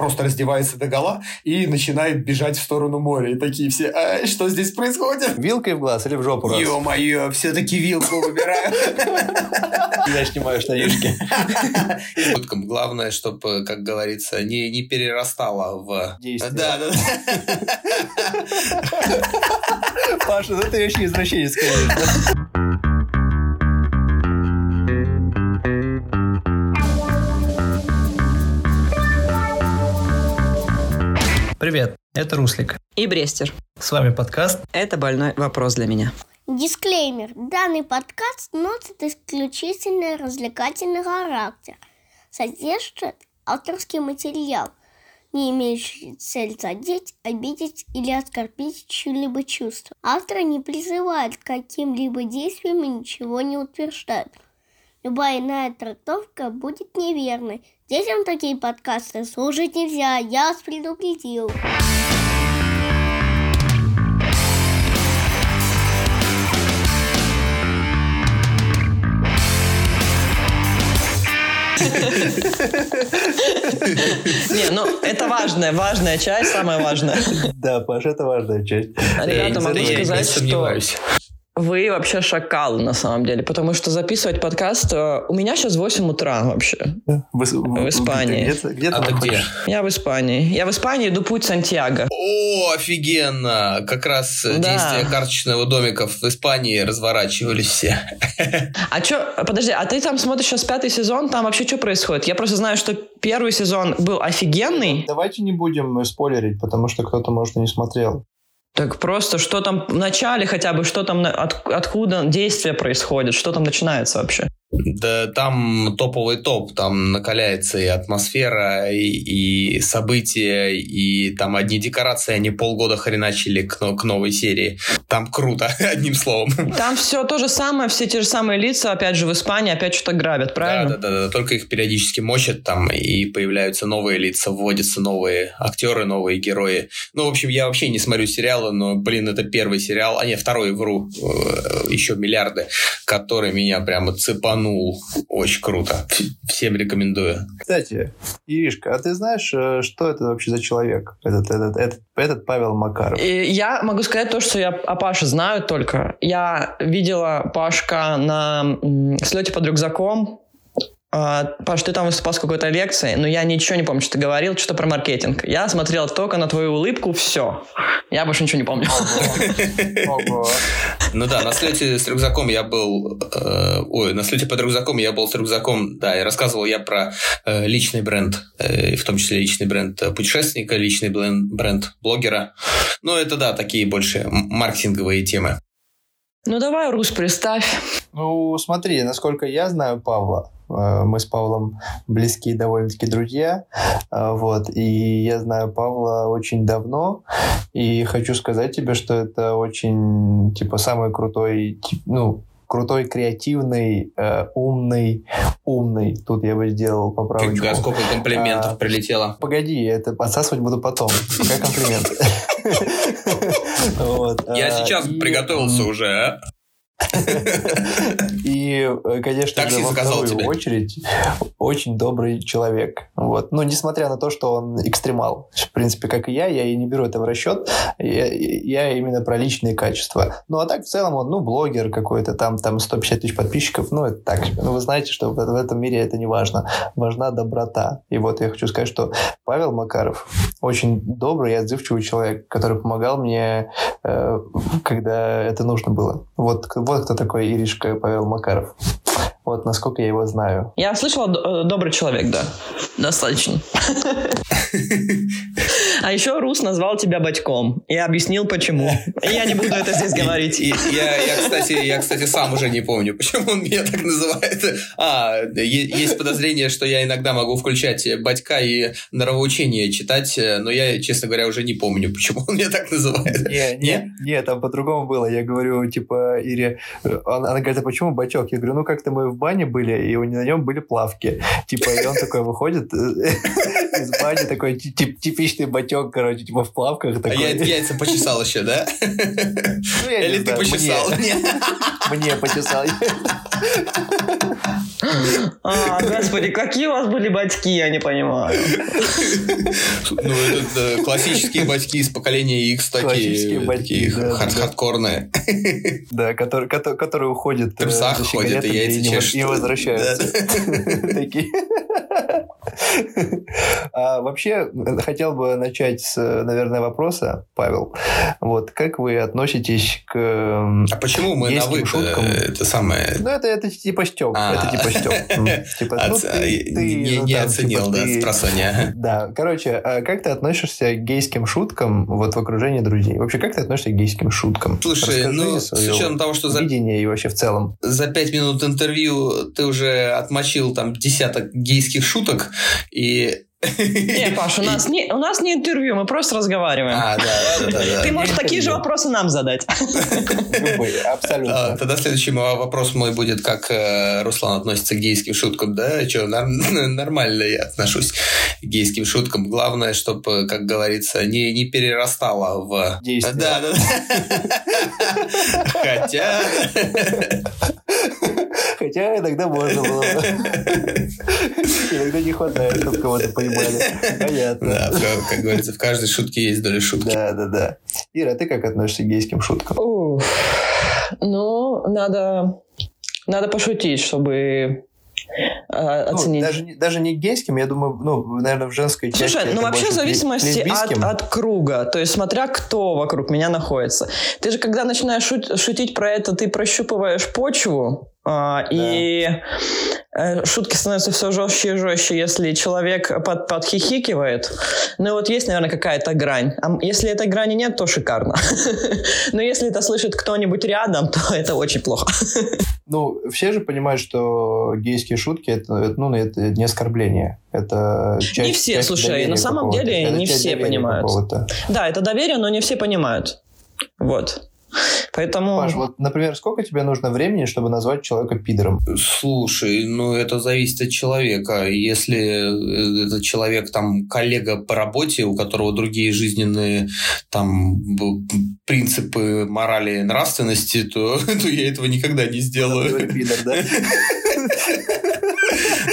просто раздевается до гола и начинает бежать в сторону моря. И такие все, а, что здесь происходит? Вилкой в глаз или в жопу раз? Ё-моё, все-таки вилку выбираю. Я снимаю штанишки. Главное, чтобы, как говорится, не, не перерастало в... Действие. Да, да. Паша, ну ты вообще извращенец, конечно. Привет, это Руслик. И Брестер. С вами подкаст Это больной вопрос для меня. Дисклеймер. Данный подкаст носит исключительно развлекательный характер. Содержит авторский материал, не имеющий цель задеть, обидеть или оскорбить чьи-либо чувства. Автор не призывает к каким-либо действиям и ничего не утверждает. Любая иная трактовка будет неверной. Детям такие подкасты слушать нельзя, я вас предупредил. Не, ну это важная, важная часть, самая важная. Да, Паша, это важная часть. Ребята, могу сказать, что. Вы вообще шакалы на самом деле, потому что записывать подкаст... э, У меня сейчас 8 утра вообще. В, В Испании. Где, ты- где ты А ты где? Я в Испании. Я в Испании иду путь Сантьяго. О, офигенно! Как раз э, Да. действия карточного домика в Испании разворачивались все. А чё, подожди, а ты там смотришь сейчас пятый сезон, там вообще что происходит? Я просто знаю, что первый сезон был офигенный, Давайте не будем спойлерить, потому что кто-то, может, и не смотрел. Так просто что там в начале хотя бы, что там, от- откуда действие происходит, что там начинается вообще? Да там топовый топ, там накаляется и атмосфера, и, и события, и там одни декорации, они полгода хреначили к, к новой серии. Там круто, одним словом. Там все то же самое, все те же самые лица, опять же, в Испании опять что-то грабят, Да, правильно? да, да, да, только их периодически мочат там, и появляются новые лица, вводятся новые актеры, новые герои. Ну, в общем, я вообще не смотрю сериалы, но, блин, это первый сериал, а не второй, вру, э, еще миллиарды, который меня прямо цепанул. Очень круто. Всем рекомендую. Кстати, Иришка, а ты знаешь, э, что это вообще за человек? Этот, этот, этот, этот Павел Макаров. И я могу сказать то, что я о Паше знаю только. Я видела Пашка на слете под рюкзаком. А, Паш, ты там выступал с какой-то лекцией, но я ничего не помню, что ты говорил, что-то про маркетинг. Я смотрел только на твою улыбку, все. Я больше ничего не помню. Ого. Ну да, на слете с рюкзаком я был... э, ой, на слете под рюкзаком я был с рюкзаком, да, и рассказывал я про э, личный бренд, э, в том числе личный бренд э, путешественника, личный блен- бренд блогера. Ну, это, да, такие больше маркетинговые темы. Ну давай, Рус, представь. Ну, смотри, насколько я знаю Павла, мы с Павлом близкие довольно-таки друзья, э, вот, и я знаю Павла очень давно, и хочу сказать тебе, что это очень, типа, самый крутой, ну, крутой, креативный, э, умный, умный, тут я бы сделал поправочку. Фига, сколько комплиментов А, прилетело. Погоди, это отсасывать буду потом. Пока комплименты. Вот, Я а, сейчас приготовился уже, а? И, э, конечно же, во вторую очередь очень добрый человек. Вот. Ну, несмотря на то, что он экстремал. В принципе, как и я, я и не беру это в расчет. Я, я именно про личные качества. Ну, а так, в целом, он, ну, блогер какой-то, там, там 150 тысяч подписчиков. Ну, это так. Ну, вы знаете, что в, в этом мире это не важно. Важна доброта. И вот я хочу сказать, что Павел Макаров очень добрый и отзывчивый человек, который помогал мне, э, когда это нужно было. Вот, вот кто такой Иришка Павел Макаров. Вот насколько я его знаю. Я слышала, э, добрый человек, да. Достаточно. А еще Рус назвал тебя батьком. И объяснил, почему. Я не буду это здесь говорить. И я, я, кстати, я, кстати, сам уже не помню, почему он меня так называет. А, есть подозрение, что я иногда могу включать батька и нравоучение читать, но я, честно говоря, уже не помню, почему он меня так называет. Не, не, не, там по-другому было. Я говорю, типа, Ире, э, она, она говорит, а почему бачок? Я говорю, ну как-то мы в бане были, и у- на нем были плавки. Типа, и он такой выходит, э, из бани такой типичный батек, короче, типа в плавках. А я яйца почесал еще, да? Ну, Или ты почесал? Мне почесал. А, господи, какие у вас были батьки, я не понимаю. Ну, это классические батьки из поколения X такие. Классические хардкорные. Да, которые уходят. В трусах ходят и яйца чешут. И возвращаются. Такие. А вообще, хотел бы начать с, наверное, вопроса, Павел. Вот, как вы относитесь к А почему мы на вы шуткам? Это самое... Ну, это, это типа стёб. А. Это типа стёб. Типа, ну, ты, не, не ну, оценил, типа, да, ты... спросонья. Да, короче, а как ты относишься к гейским шуткам вот в окружении друзей? Вообще, как ты относишься к гейским шуткам? Слушай, Расскажи ну, с учетом того, что за... Видение и вообще в целом. За пять минут интервью ты уже отмочил там десяток гейских шуток, и не, Паш, у нас не, у нас не интервью, мы просто разговариваем. А, да, да, да. Ты можешь такие же вопросы нам задать. Любые, абсолютно. А, тогда следующий вопрос мой будет, как э, Руслан относится к гейским шуткам. Да, что, нормально я отношусь к гейским шуткам. Главное, чтобы, как говорится, не, не перерастало в... Действие. Да, да. Хотя... Хотя иногда можно было. Иногда не хватает, чтобы кого-то понимали. Понятно. Да, как говорится, в каждой шутке есть доля шутки. Да, да, да. Ира, ты как относишься к гейским шуткам? Ну, надо, надо пошутить, чтобы а, ну, оценить. даже, даже не гейским, я думаю, ну, наверное, в женской части. Слушай, ну вообще в зависимости от, от круга, то есть смотря кто вокруг меня находится. Ты же, когда начинаешь шут, шутить про это, ты прощупываешь почву, а, да. И э, шутки становятся все жестче и жестче, если человек под, подхихикивает. Ну вот есть, наверное, какая-то грань. А если этой грани нет, то шикарно. Но если это слышит кто-нибудь рядом, то это очень плохо. Ну, все же понимают, что гейские шутки это, ну, это не оскорбление. Это часть, Не все, часть слушай, на самом деле это не все понимают. Да, это доверие, но не все понимают. Вот. Поэтому... Паш, вот, например, сколько тебе нужно времени, чтобы назвать человека пидором? Слушай, ну это зависит от человека. Если этот человек там коллега по работе, у которого другие жизненные там принципы морали, нравственности, то, то я этого никогда не сделаю. Пидор, да?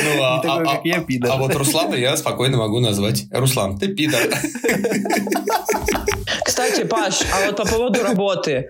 Ну, а, такой, а, я, пидор. а вот Руслана я спокойно могу назвать. Руслан, ты пидор. Кстати, Паш, а вот по поводу работы.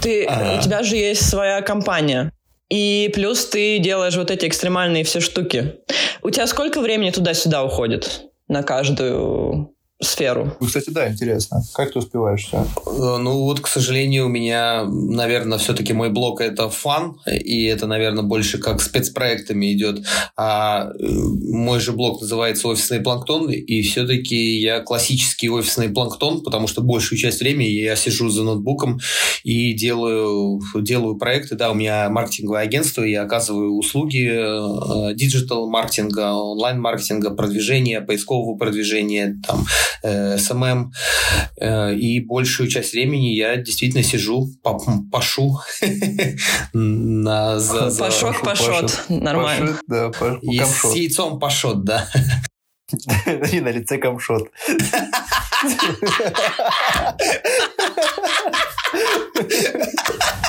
Ты, ага. У тебя же есть своя компания. И плюс ты делаешь вот эти экстремальные все штуки. У тебя сколько времени туда-сюда уходит на каждую сферу. Ну, кстати, да, интересно. Как ты успеваешь все? Э, ну, вот, к сожалению, у меня, наверное, все-таки мой блог это фан, и это, наверное, больше как спецпроектами идет. А э, мой же блог называется «Офисный планктон», и все-таки я классический офисный планктон, потому что большую часть времени я сижу за ноутбуком и делаю, делаю проекты. Да, у меня маркетинговое агентство, я оказываю услуги э, digital-маркетинга, онлайн-маркетинга, продвижения, поискового продвижения, там, э, SMM, э, и большую часть времени я действительно сижу, пашу на за, за... Пашот, нормально. да, с яйцом пашот, да. И на лице cumshot.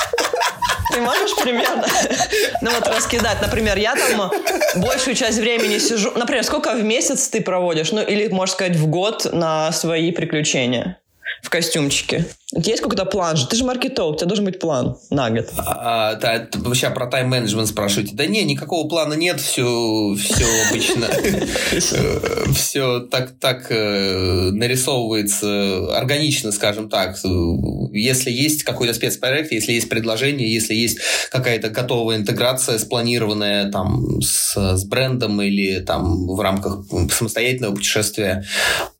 Ты можешь примерно, ну вот раскидать, например, я там большую часть времени сижу, например, сколько в месяц ты проводишь, ну или, можно сказать, в год на свои приключения? В костюмчике? Есть какой-то план же? Ты же маркетолог, у тебя должен быть план на год. А, да, вообще про тайм-менеджмент спрашиваете. Да не, никакого плана нет, все, все обычно. Все так, так э, нарисовывается органично, скажем так. Если есть какой-то спецпроект, если есть предложение, если есть какая-то готовая интеграция, спланированная там с, с брендом или там в рамках самостоятельного путешествия,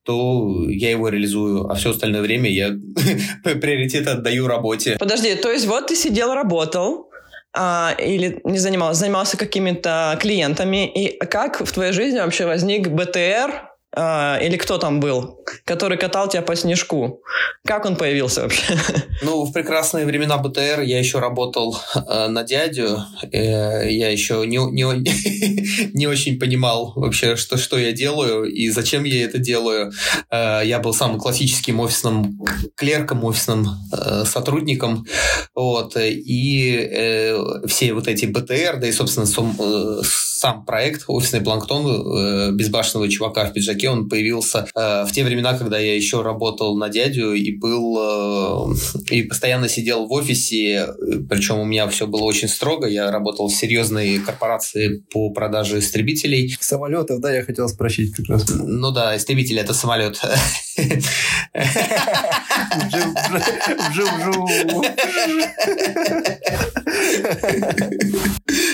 то я его реализую, а все остальное время я приоритет отдаю работе. Подожди, то есть вот ты сидел, работал, а, или не занимался, занимался какими-то клиентами, и как в твоей жизни вообще возник БТР, э, или кто там был, который катал тебя по снежку. Как он появился вообще? Ну, в прекрасные времена БТР я еще работал э, на дядю. Э, я еще не, не, не очень понимал вообще, что, что я делаю и зачем я это делаю. Э, я был самым классическим офисным клерком, офисным э, сотрудником. Вот, и э, все вот эти БТР, да и, собственно, сум, э, сам проект «Офисный планктон» э, безбашенного чувака в пиджаке, он появился э, в те времена, когда я еще работал на дядю и был... Э, и постоянно сидел в офисе, причем у меня все было очень строго, я работал в серьезной корпорации по продаже истребителей. Самолетов, да, я хотел спросить как раз. Ну да, истребитель — это самолет.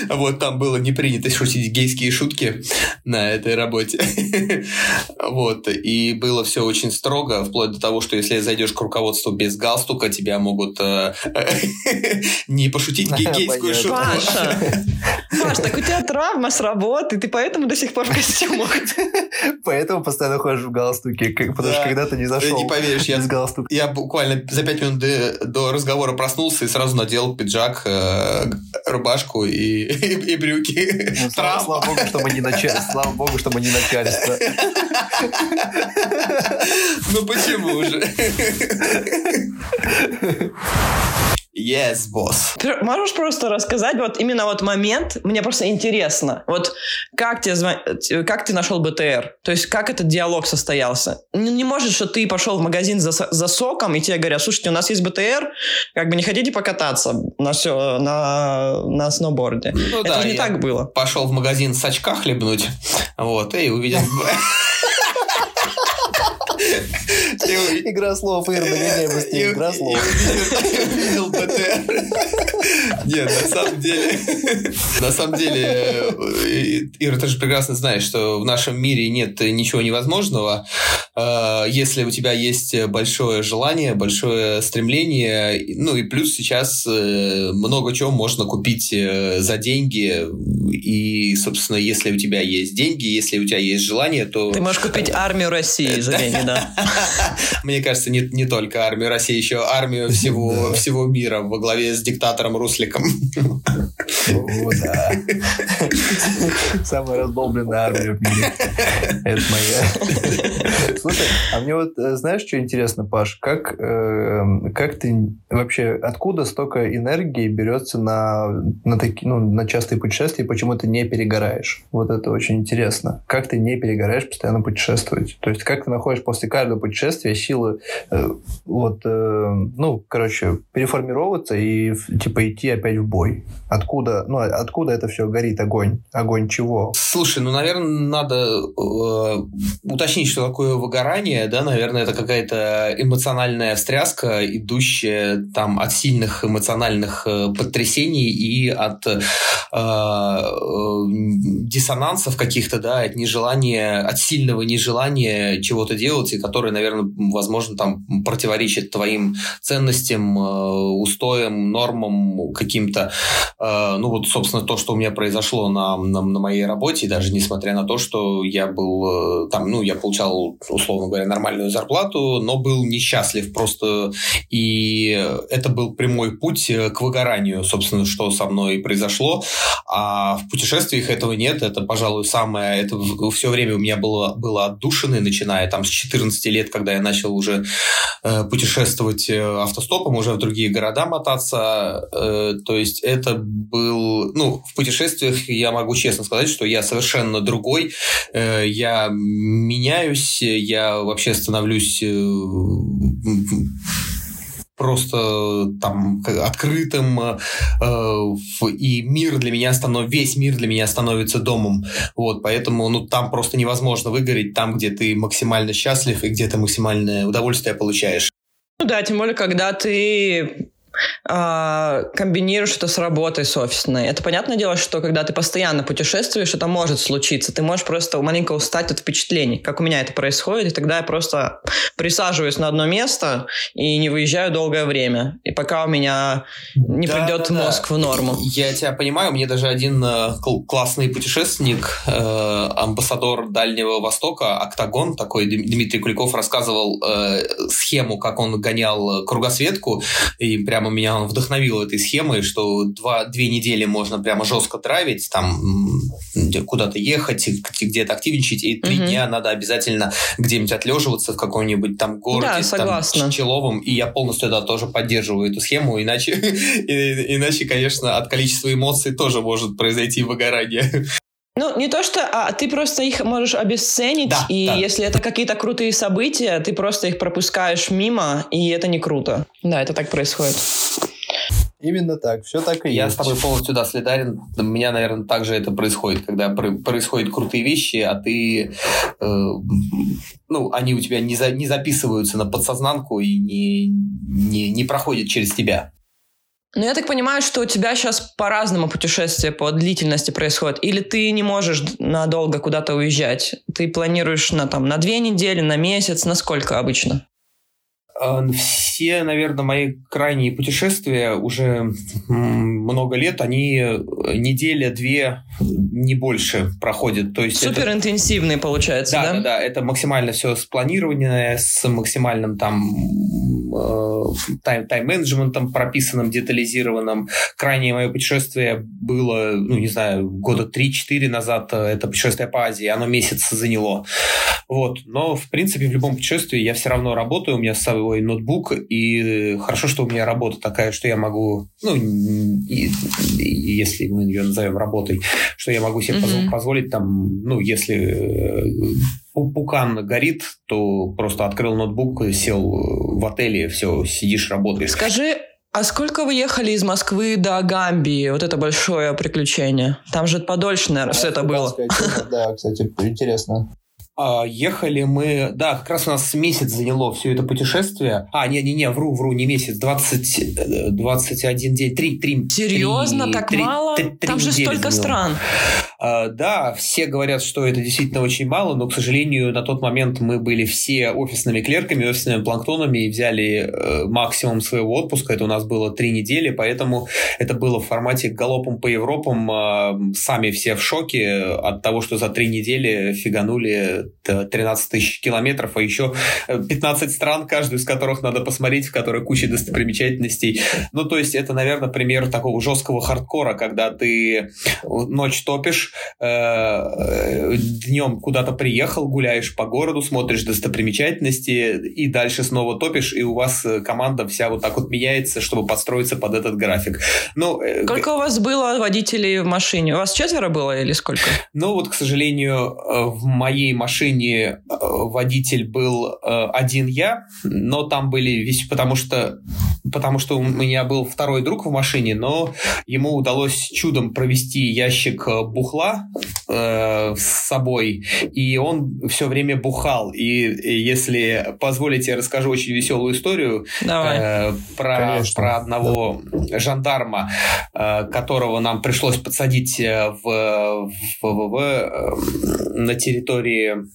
Вот там было не принято шутить гейские шутки на этой работе. Вот. И было все очень строго, вплоть до того, что если зайдешь к руководству без галстука, тебя могут э, не пошутить гейскую шутку. Паша, Паш, так у тебя травма с работы, ты поэтому до сих пор в костюмах. Поэтому постоянно ходишь в галстуке, потому что когда-то не зашел не поверишь, я, без галстука. Я буквально за пять минут до, до разговора проснулся и сразу надел пиджак, э, рубашку и, и, и брюки. Ну, слава, слава богу, что мы не начали. Слава богу, что мы не начальство. Ну почему же? Yes, босс. Можешь просто рассказать вот именно вот момент, мне просто интересно, вот как, тебе звон... как ты нашел БТР? То есть как этот диалог состоялся? Не, не может, что ты пошел в магазин за, за соком, и тебе говорят, слушайте, у нас есть БТР, как бы не хотите покататься на все, на, на сноуборде? Ну, Это да, не так было. Пошел в магазин с очка хлебнуть, вот, и увидел... Игра слов, Ир, догоняй быстрее, игра слов. Увидел БТР. Нет, на самом деле... На самом деле, э, Ира, ты же прекрасно знаешь, что в нашем мире нет ничего невозможного. Э, если у тебя есть большое желание, большое стремление, ну и плюс сейчас э, много чего можно купить за деньги. И, собственно, если у тебя есть деньги, если у тебя есть желание, то... Ты можешь купить армию России за деньги, да. Мне кажется, не, не только армию России, еще армию всего, всего мира во главе с диктатором Русликом. О, да. Самая раздолбленная армия в мире. Это моя. Слушай, а мне вот, э, знаешь, что интересно, Паш? Как, э, как ты вообще, откуда столько энергии берется на, на, такие, ну, на частые путешествия, и почему ты не перегораешь? Вот это очень интересно. Как ты не перегораешь постоянно путешествовать? То есть, как ты находишь после каждого путешествия силы э, вот, э, ну, короче, переформироваться и, типа, идти опять в бой? Откуда, ну, откуда это все горит, огонь? Огонь чего? Слушай, ну, наверное, надо э, уточнить, что такое выгорание, да, наверное, это какая-то эмоциональная встряска, идущая там от сильных эмоциональных э, потрясений и от э, э, диссонансов каких-то, да, от нежелания, от сильного нежелания чего-то делать, и которое, наверное, возможно, там противоречит твоим ценностям, э, устоям, нормам каким-то. Э, ну, вот, собственно, то, что у меня произошло на, на, на моей работе, даже несмотря на то, что я был там, ну, я получал, условно говоря, нормальную зарплату, но был несчастлив просто. И это был прямой путь к выгоранию, собственно, что со мной произошло. А в путешествиях этого нет. Это, пожалуй, самое... Это все время у меня было, было отдушины, начиная там с 14 лет, когда я начал уже э, путешествовать э, автостопом, уже в другие города мотаться. Э, то есть это был... Ну, в путешествиях я могу честно сказать, что я совершенно другой. Э, я меняюсь, я вообще становлюсь э, просто там открытым, э, и мир для меня становится, весь мир для меня становится домом. Вот, поэтому ну, там просто невозможно выгореть, там, где ты максимально счастлив и где ты максимальное удовольствие получаешь. Ну да, тем более, когда ты комбинируешь это с работой с офисной. Это понятное дело, что когда ты постоянно путешествуешь, это может случиться. Ты можешь просто маленько устать от впечатлений, как у меня это происходит, и тогда я просто присаживаюсь на одно место и не выезжаю долгое время. И пока у меня не да, придет да, мозг да. в норму. Я тебя понимаю, мне даже один э, классный путешественник, э, амбассадор Дальнего Востока, Октагон, такой Дмитрий Куликов, рассказывал э, схему, как он гонял кругосветку, и прямо меня он вдохновил этой схемой, что два, две недели можно прямо жестко травить, там куда-то ехать, где-то активничать, и три угу. дня надо обязательно где-нибудь отлеживаться в каком-нибудь там городе, да, там, Пчеловым, и я полностью да, тоже поддерживаю эту схему, иначе, иначе, конечно, от количества эмоций тоже может произойти выгорание. Ну, не то что, а ты просто их можешь обесценить, да, и да. если это какие-то крутые события, ты просто их пропускаешь мимо, и это не круто. Да, это так происходит. Именно так, все так и Я есть. с тобой полностью, да, солидарен. У меня, наверное, также это происходит, когда происходят крутые вещи, а ты, э, ну, они у тебя не, за, не записываются на подсознанку и не, не, не проходят через тебя. Ну, я так понимаю, что у тебя сейчас по-разному путешествия по длительности происходят. Или ты не можешь надолго куда-то уезжать? Ты планируешь на, там, на две недели, на месяц? На сколько обычно? Э, все, наверное, мои крайние путешествия уже много лет, они э, неделя-две, не больше проходят. То есть Супер это... интенсивные, получается, да? Да, да, да. Это максимально все спланированное, с максимальным там э, тайм- тайм-менеджментом прописанным, детализированным. Крайнее мое путешествие было, ну, не знаю, года 3-4 назад. Это путешествие по Азии. Оно месяц заняло. Вот. Но, в принципе, в любом путешествии я все равно работаю. У меня с собой свой ноутбук, и хорошо, что у меня работа такая, что я могу, ну, и, и, если мы ее назовем работой, что я могу себе mm-hmm. позволить там, ну, если э, пукан горит, то просто открыл ноутбук, сел в отеле, все, сидишь, работаешь. Скажи, а сколько вы ехали из Москвы до Гамбии? Вот это большое приключение. Там же подольше, наверное, все это было. Да, кстати, интересно. А, ехали мы, да, как раз у нас месяц заняло все это путешествие. А, не-не-не, вру, вру, не месяц, 20, 21 э, день, 3, 3 Серьезно, 3, так 3, мало? 3, 3 Там же столько заняло. стран. А, да, все говорят, что это действительно очень мало, но, к сожалению, на тот момент мы были все офисными клерками, офисными планктонами и взяли э, максимум своего отпуска. Это у нас было три недели, поэтому это было в формате галопом по Европам. Э, сами все в шоке от того, что за три недели фиганули 13 тысяч километров, а еще 15 э, стран, каждую из которых надо посмотреть, в которой куча достопримечательностей. Ну, то есть это, наверное, пример такого жесткого хардкора, когда ты ночь топишь, э, днем куда-то приехал, гуляешь по городу, смотришь достопримечательности, и дальше снова топишь, и у вас э, команда вся вот так вот меняется, чтобы подстроиться под этот график. Ну, сколько у вас было водителей в машине? У вас четверо было или сколько? Ну, вот, к сожалению, в моей машине э, водитель был э, один я, но там были весь, потому что потому что у меня был второй друг в машине, но ему удалось чудом провести ящик э, бухла э, с собой, и он все время бухал. И, и если позволите, я расскажу очень веселую историю э, про, про одного жандарма, э, которого нам пришлось подсадить в, в, в, в, на территории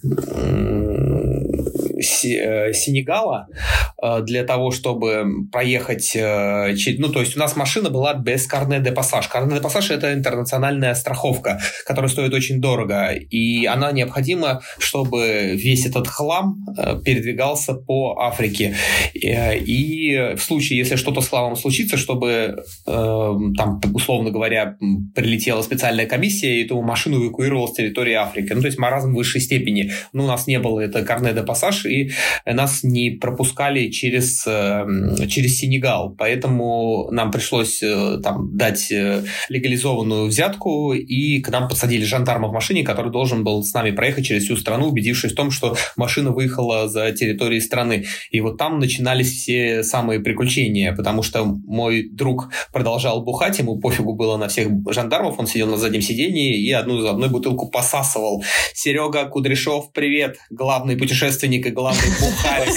Э, Сенегала. э, для того, чтобы проехать... Э, ну, то есть у нас машина была без карне де пассаж. Карне де пассаж – это интернациональная страховка, которая стоит очень дорого, и она необходима, чтобы весь этот хлам передвигался по Африке. И в случае, если что-то с хламом случится, чтобы там, условно говоря, прилетела специальная комиссия и эту машину эвакуировала с территории Африки. Ну, то есть маразм высшей степени. Ну, у нас не было это карне де пассаж, и нас не пропускали через, эм, через Сенегал. Поэтому нам пришлось э, там дать э, легализованную взятку, и к нам подсадили жандарма в машине, который должен был с нами проехать через всю страну, убедившись в том, что машина выехала за территорией страны. И вот там начинались все самые приключения, потому что мой друг продолжал бухать, ему пофигу было на всех жандармов, он сидел на заднем сидении и одну за одной бутылку посасывал. Серега Кудряшов, привет, главный путешественник и главный бухарь.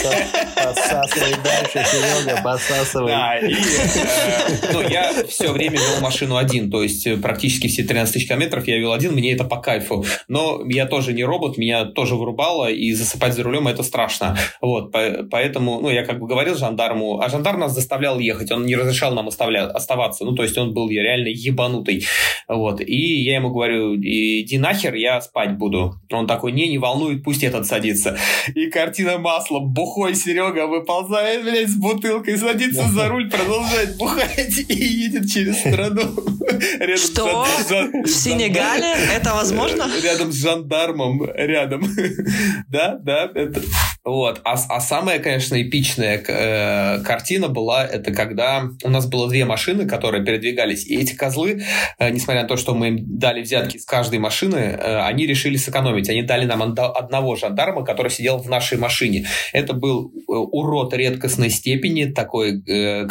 Посасывай дальше, Серега, посасывай. Э, ну, я все время вел машину один, то есть э, практически все 13 тысяч километров я вел один, мне это по кайфу. Но я тоже не робот, меня тоже вырубало, и засыпать за рулем это страшно. Вот, поэтому, ну, я как бы говорил жандарму, а жандарм нас заставлял ехать, он не разрешал нам оставаться, ну, то есть он был реально ебанутый. Вот, и я ему говорю, иди нахер, я спать буду. Он такой, не, не волнует, пусть этот садится. И картина масла, бухой Серега выползает, блядь, с бутылкой, садится за руль, продолжает бухать и едет через страну. Что? В Сенегале? Это возможно? Рядом с жандармом, рядом. Да, да, это... Вот. А, а самая, конечно, эпичная э, картина была, это когда у нас было две машины, которые передвигались, и эти козлы, э, несмотря на то, что мы им дали взятки с каждой машины, э, они решили сэкономить. Они дали нам одного жандарма, который сидел в нашей машине. Это был э, урод редкостной степени, такой, э,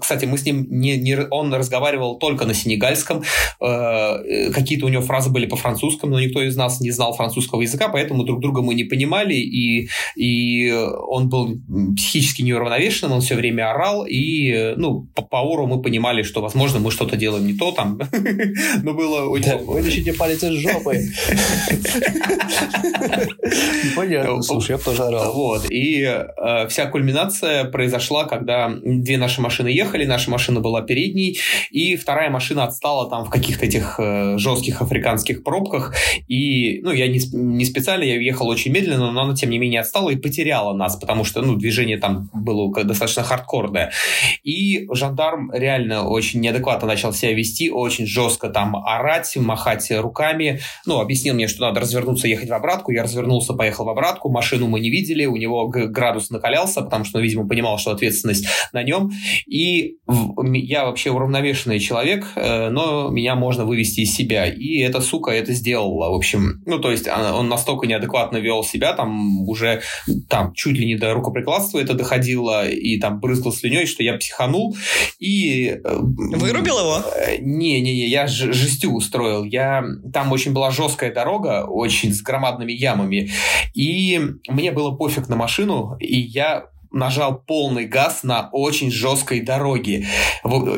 кстати, мы с ним не, не он разговаривал только на сенегальском, э, э, какие-то у него фразы были по-французскому, но никто из нас не знал французского языка, поэтому друг друга мы не понимали, и, и и он был психически неуравновешенным, он все время орал, и, ну, по, по ору мы понимали, что, возможно, мы что-то делаем не то там, но было очень... Вытащите палец из жопы. Понятно, слушай, я тоже орал. Вот, и э, вся кульминация произошла, когда две наши машины ехали, наша машина была передней, и вторая машина отстала там в каких-то этих э, жестких африканских пробках, и, ну, я не, не специально, я ехал очень медленно, но она, тем не менее, отстала, и потеряла нас, потому что, ну, движение там было достаточно хардкорное. И жандарм реально очень неадекватно начал себя вести, очень жестко там орать, махать руками. Ну, объяснил мне, что надо развернуться, ехать в обратку. Я развернулся, поехал в обратку. Машину мы не видели, у него градус накалялся, потому что, ну, видимо, понимал, что ответственность на нем. И я вообще уравновешенный человек, э, но меня можно вывести из себя. И эта сука это сделала. В общем, ну, то есть он настолько неадекватно вел себя, там уже там чуть ли не до рукоприкладства это доходило, и там брызгал слюней, что я психанул, и... Э, Вырубил его? Не-не-не, я жестю устроил. Я... Там очень была жесткая дорога, очень с громадными ямами, и мне было пофиг на машину, и я нажал полный газ на очень жесткой дороге.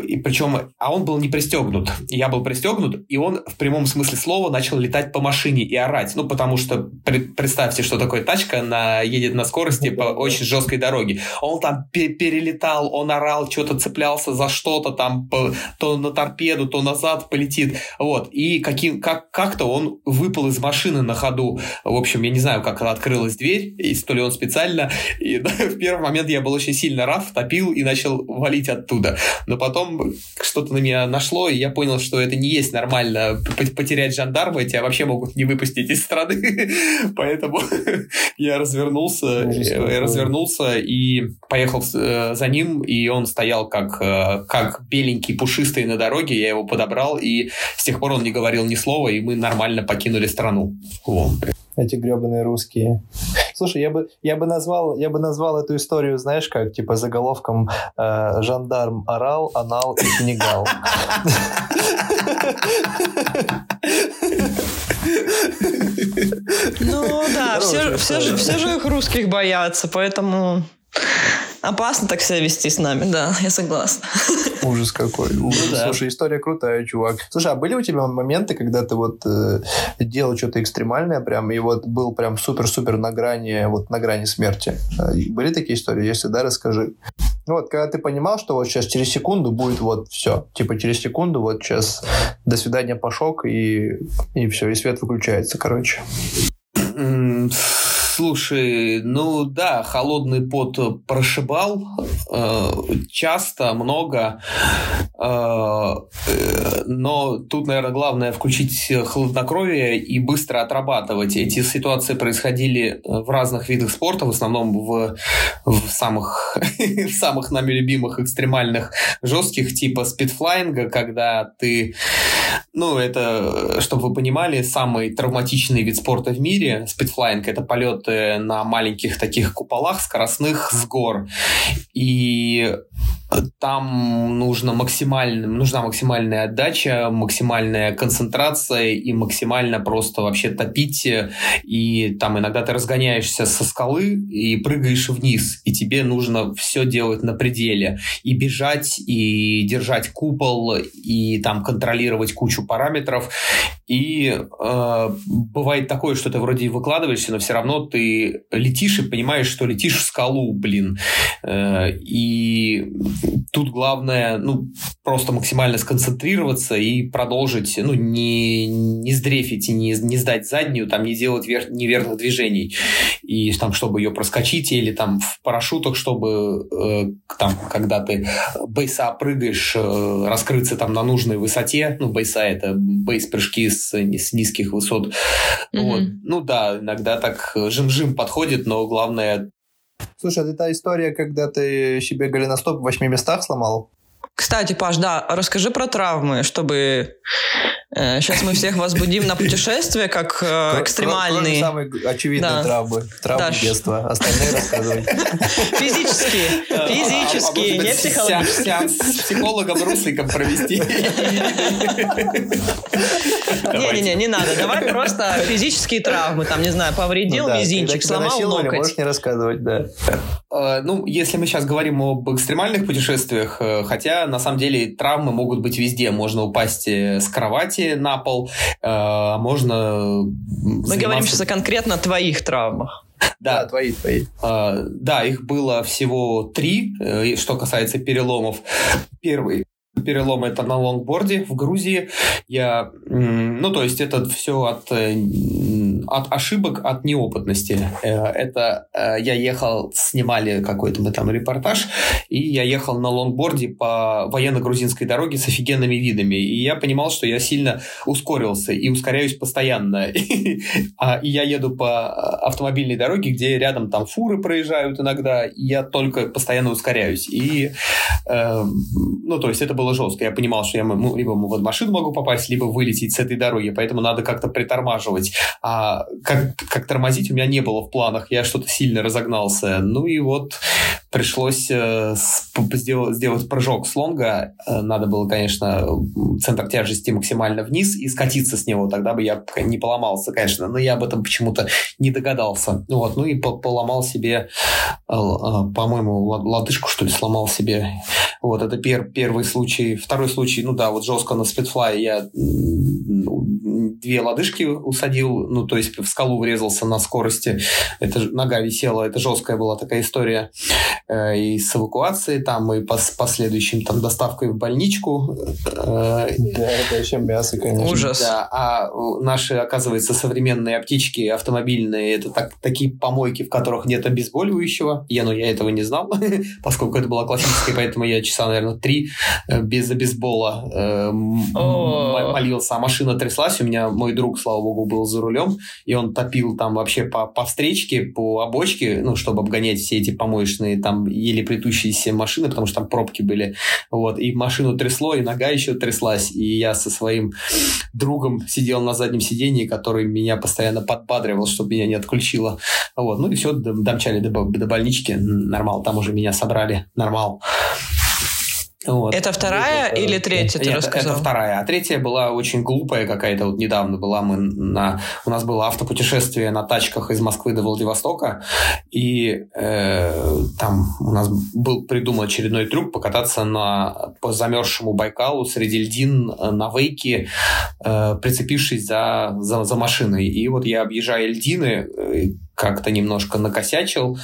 И причем, а он был не пристегнут. Я был пристегнут, и он в прямом смысле слова начал летать по машине и орать. Ну, потому что представьте, что такое тачка на, едет на скорости по очень жесткой дороге. Он там перелетал, он орал, что-то цеплялся за что-то там, по, то на торпеду, то назад полетит. Вот. И каким, как, как-то он выпал из машины на ходу. В общем, я не знаю, как открылась дверь, и то ли он специально. И да, в первом момент я был очень сильно рад, топил и начал валить оттуда. Но потом что-то на меня нашло, и я понял, что это не есть нормально потерять жандарма, тебя вообще могут не выпустить из страны. Поэтому я развернулся, я развернулся и поехал э, за ним, и он стоял как, э, как беленький, пушистый на дороге, я его подобрал, и с тех пор он не говорил ни слова, и мы нормально покинули страну. Вот. Эти гребаные русские. Слушай, я бы, я бы назвал, я бы назвал эту историю, знаешь, как типа заголовком э, жандарм орал, анал и сенегал. Ну да, все, же их русских боятся, поэтому Опасно так себя вести с нами, да, я согласна. Ужас какой. Ужас. Ну, да. Слушай, история крутая, чувак. Слушай, а были у тебя моменты, когда ты вот э, делал что-то экстремальное прям, и вот был прям супер-супер на грани, вот на грани смерти? Э, были такие истории? Если да, расскажи. Ну вот, когда ты понимал, что вот сейчас через секунду будет вот все. Типа через секунду вот сейчас до свидания пошок, и, и все, и свет выключается, короче. Слушай, ну да, холодный пот прошибал э, часто, много, э, э, но тут, наверное, главное включить хладнокровие и быстро отрабатывать. Эти ситуации происходили в разных видах спорта, в основном в, в самых в самых нами любимых экстремальных жестких типа спидфлайнга, когда ты, ну это, чтобы вы понимали, самый травматичный вид спорта в мире. Спидфлайнг это полет полеты на маленьких таких куполах скоростных с гор. И там нужно максимально, нужна максимальная отдача, максимальная концентрация и максимально просто вообще топить. И там иногда ты разгоняешься со скалы и прыгаешь вниз, и тебе нужно все делать на пределе. И бежать, и держать купол, и там контролировать кучу параметров. И э, бывает такое, что ты вроде выкладываешься, но все равно ты летишь и понимаешь, что летишь в скалу, блин. Э, и тут главное, ну, просто максимально сконцентрироваться и продолжить, ну, не, не сдрефить и не, не сдать заднюю, там, не делать вер, неверных движений. И там, чтобы ее проскочить, или там в парашютах, чтобы э, там, когда ты бейса прыгаешь, э, раскрыться там на нужной высоте, ну, бейса это бейс-прыжки с, с низких высот. Mm-hmm. Вот. Ну да, иногда так жим-жим подходит, но главное Слушай, а это та история, когда ты себе голеностоп в восьми местах сломал? Кстати, Паш, да, расскажи про травмы, чтобы сейчас мы всех возбудим на путешествие, как э, экстремальные. самые очевидные да. травмы. Травмы да. детства. Остальные рассказывай. Физические. Физические, не психологические. Сеанс с психологом Русликом провести. Не-не-не, не надо. Давай просто физические травмы. Там, не знаю, повредил ну мизинчик, сломал локоть. Можешь не рассказывать, да. Э, ну, если мы сейчас говорим об экстремальных путешествиях, э, хотя на самом деле травмы могут быть везде. Можно упасть э, с кровати на пол, можно... Мы говорим сейчас о конкретно твоих травмах. Да, да, твои, твои. Да, их было всего три, что касается переломов. Первый перелом это на лонгборде в Грузии. Я, ну, то есть это все от, э, от ошибок, от неопытности. Э, это э, я ехал, снимали какой-то мы там репортаж, и я ехал на лонгборде по военно-грузинской дороге с офигенными видами. И я понимал, что я сильно ускорился и ускоряюсь постоянно. А, и я еду по автомобильной дороге, где рядом там фуры проезжают иногда, и я только постоянно ускоряюсь. И, ну, то есть это было жестко. Я понимал, что я ну, либо в машину могу попасть, либо вылететь с этой дороги, поэтому надо как-то притормаживать. А как, как тормозить у меня не было в планах, я что-то сильно разогнался. Ну и вот пришлось э, сделать, прыжок с лонга. Э, надо было, конечно, центр тяжести максимально вниз и скатиться с него. Тогда бы я не поломался, конечно. Но я об этом почему-то не догадался. Вот. Ну и поломал себе, э, по-моему, лодыжку, что ли, сломал себе. Вот, это пер первый случай. Второй случай, ну да, вот жестко на спидфлай я две лодыжки усадил, ну, то есть в скалу врезался на скорости. Это нога висела, это жесткая была такая история. Э, и с эвакуацией там, и по последующим там доставкой в больничку. Э, да, это вообще мясо, конечно. Ужас. Да, а наши, оказывается, современные аптечки автомобильные, это так, такие помойки, в которых нет обезболивающего. Я, ну, я этого не знал, поскольку это была классическая, поэтому я часа, наверное, три э, без обезбола молился. А машина тряслась, у меня мой друг, слава богу, был за рулем, и он топил там вообще по, по встречке, по обочке, ну, чтобы обгонять все эти помоечные там еле плетущиеся машины, потому что там пробки были. Вот, и машину трясло, и нога еще тряслась, и я со своим другом сидел на заднем сидении, который меня постоянно подбадривал, чтобы меня не отключило. Вот, ну и все, домчали до, до больнички, нормал, там уже меня собрали, нормал. Вот. Это вторая это, или третья, ты Нет, рассказал? Это вторая. А третья была очень глупая какая-то. Вот недавно была мы на... У нас было автопутешествие на тачках из Москвы до Владивостока. И э, там у нас был придуман очередной трюк покататься на, по замерзшему Байкалу среди льдин на вейке, э, прицепившись за, за, за машиной. И вот я, объезжая льдины, э, как-то немножко накосячил,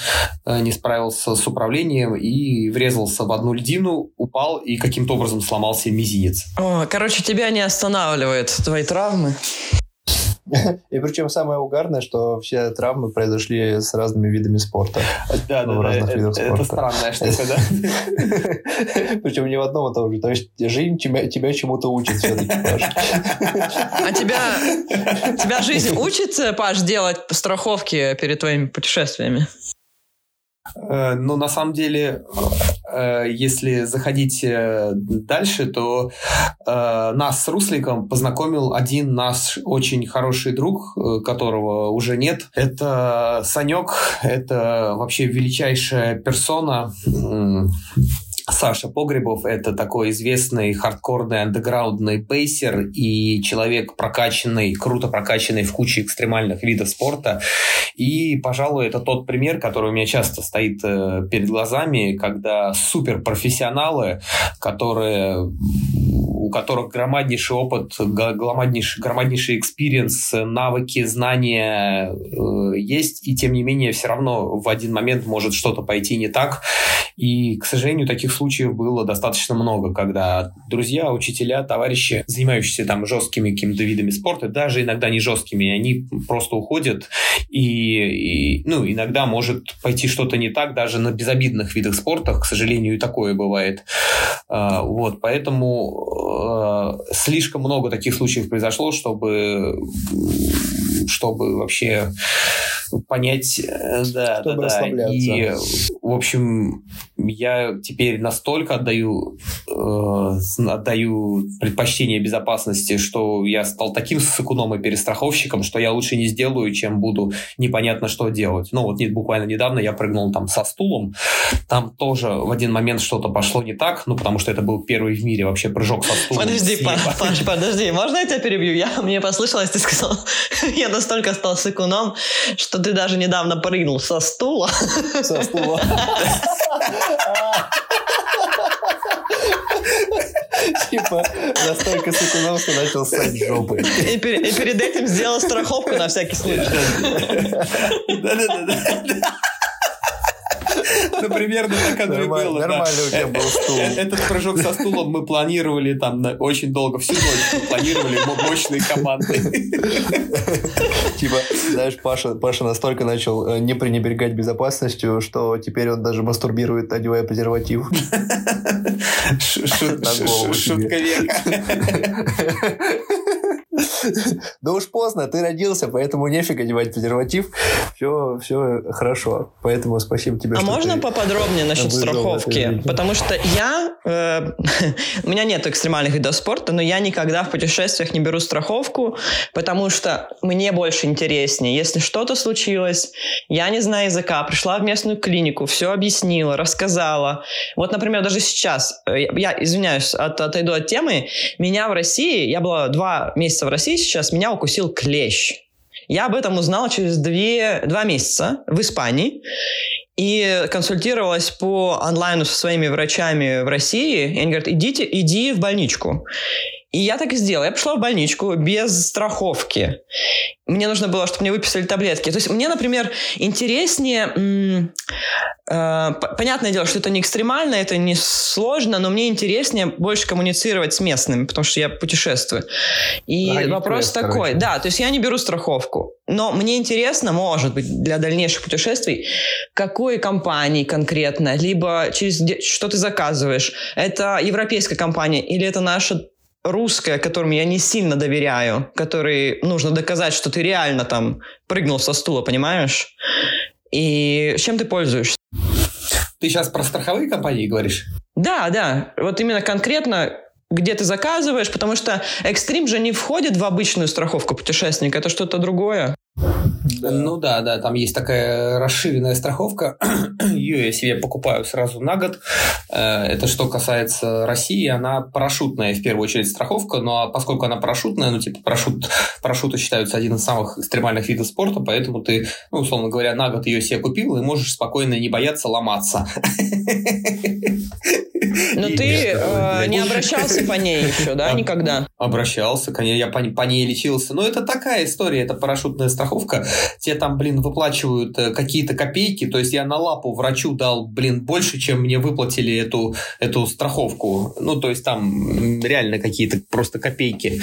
э, не справился с управлением и врезался в одну льдину, упал и каким-то образом сломался мизинец. О, короче, тебя не останавливает твои травмы. И причем самое угарное, что все травмы произошли с разными видами спорта. Да, ну, да, да. Это, это странная штука, да? Причем не в одном и том же. То есть жизнь тебя, тебя чему-то учит все-таки, Паш. А тебя, тебя жизнь учит, Паш, делать страховки перед твоими путешествиями? Э, ну, на самом деле, э, если заходить э, дальше, то нас с Русликом познакомил один наш очень хороший друг, которого уже нет. Это Санек, это вообще величайшая персона Саша Погребов – это такой известный хардкорный андеграундный бейсер и человек прокачанный, круто прокачанный в куче экстремальных видов спорта. И, пожалуй, это тот пример, который у меня часто стоит э, перед глазами, когда суперпрофессионалы, которые у которых громаднейший опыт, громаднейший, громаднейший experience, навыки, знания э, есть, и тем не менее все равно в один момент может что-то пойти не так. И, к сожалению, таких случаев было достаточно много, когда друзья, учителя, товарищи, занимающиеся там жесткими какими-то видами спорта, даже иногда не жесткими, они просто уходят, и, и ну, иногда может пойти что-то не так даже на безобидных видах спорта, к сожалению, и такое бывает. А, вот, поэтому Э, слишком много таких случаев произошло, чтобы, чтобы вообще понять, э, да, чтобы да, да. И, в общем, я теперь настолько отдаю, э, отдаю предпочтение безопасности, что я стал таким сыкуном и перестраховщиком, что я лучше не сделаю, чем буду непонятно что делать. Ну, вот буквально недавно я прыгнул там со стулом, там тоже в один момент что-то пошло не так, ну, потому что это был первый в мире вообще прыжок со стулом. Подожди, Паш, подожди, можно я тебя перебью? Я, мне послышалось, ты сказал, я настолько стал сыкуном, что ты даже недавно прыгнул со стула. Со стула. Типа, настолько сыкунул, что начал ссать жопы. И, и перед этим сделал страховку на всякий случай. Да-да-да. Ну, примерно так оно и было. Нормально у тебя был стул. Э, этот прыжок со стулом мы планировали там очень долго, всю ночь планировали мощные команды. Типа, знаешь, Паша, Паша настолько начал э, не пренебрегать безопасностью, что теперь он даже мастурбирует, одевая презерватив. Шутка века. Ну уж поздно, ты родился, поэтому нефиг одевать презерватив. Все, все хорошо. Поэтому спасибо тебе. А можно поподробнее насчет страховки? Потому что я... Э, у меня нет экстремальных видов спорта, но я никогда в путешествиях не беру страховку, потому что мне больше интереснее. Если что-то случилось, я не знаю языка, пришла в местную клинику, все объяснила, рассказала. Вот, например, даже сейчас, э, я, извиняюсь, от, отойду от темы, меня в России, я была два месяца в России сейчас, меня укусил клещ. Я об этом узнала через две, два месяца в Испании и консультировалась по онлайну со своими врачами в России. И они говорят, идите, иди в больничку. И я так и сделала. Я пошла в больничку без страховки. Мне нужно было, чтобы мне выписали таблетки. То есть мне, например, интереснее... Э, понятное дело, что это не экстремально, это не сложно, но мне интереснее больше коммуницировать с местными, потому что я путешествую. И а вопрос такой. Короче. Да, то есть я не беру страховку. Но мне интересно, может быть, для дальнейших путешествий, какой компании конкретно, либо через что ты заказываешь. Это европейская компания или это наша русская, которым я не сильно доверяю, которой нужно доказать, что ты реально там прыгнул со стула, понимаешь? И чем ты пользуешься? Ты сейчас про страховые компании говоришь? Да, да. Вот именно конкретно где ты заказываешь, потому что экстрим же не входит в обычную страховку путешественника, это что-то другое. Да. Ну да, да, там есть такая расширенная страховка. Ее я себе покупаю сразу на год. Э, это что касается России, она парашютная в первую очередь страховка, но поскольку она парашютная, ну типа парашют, парашюты считаются один из самых экстремальных видов спорта, поэтому ты, ну условно говоря, на год ее себе купил и можешь спокойно не бояться ломаться. Но ты э, не обращался по ней еще, да, никогда? Обращался, конечно, я по, по ней лечился. Но это такая история, это парашютная страховка. Тебе там, блин, выплачивают э, какие-то копейки. То есть я на лапу врачу дал, блин, больше, чем мне выплатили эту, эту страховку. Ну, то есть там реально какие-то просто копейки.